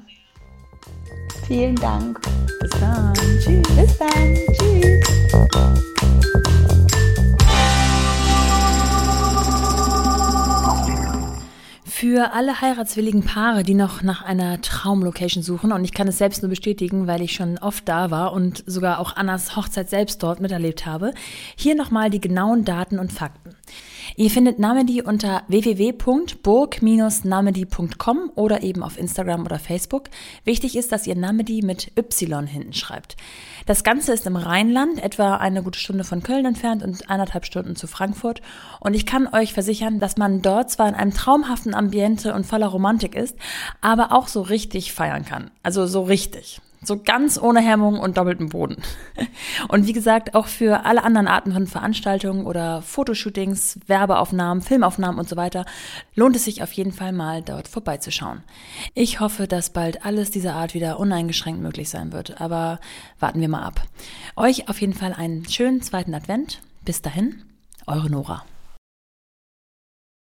Vielen Dank. Bis dann. Tschüss. Bis dann. Tschüss. Für alle heiratswilligen Paare, die noch nach einer Traumlocation suchen, und ich kann es selbst nur bestätigen, weil ich schon oft da war und sogar auch Annas Hochzeit selbst dort miterlebt habe, hier nochmal die genauen Daten und Fakten. Ihr findet Namedi unter www.burg-namedi.com oder eben auf Instagram oder Facebook. Wichtig ist, dass ihr Namedi mit Y hinten schreibt. Das Ganze ist im Rheinland, etwa eine gute Stunde von Köln entfernt und eineinhalb Stunden zu Frankfurt. Und ich kann euch versichern, dass man dort zwar in einem traumhaften Ambiente und voller Romantik ist, aber auch so richtig feiern kann. Also so richtig. So ganz ohne Hemmung und doppeltem Boden. Und wie gesagt, auch für alle anderen Arten von Veranstaltungen oder Fotoshootings, Werbeaufnahmen, Filmaufnahmen und so weiter lohnt es sich auf jeden Fall mal dort vorbeizuschauen. Ich hoffe, dass bald alles dieser Art wieder uneingeschränkt möglich sein wird, aber warten wir mal ab. Euch auf jeden Fall einen schönen zweiten Advent. Bis dahin, eure Nora.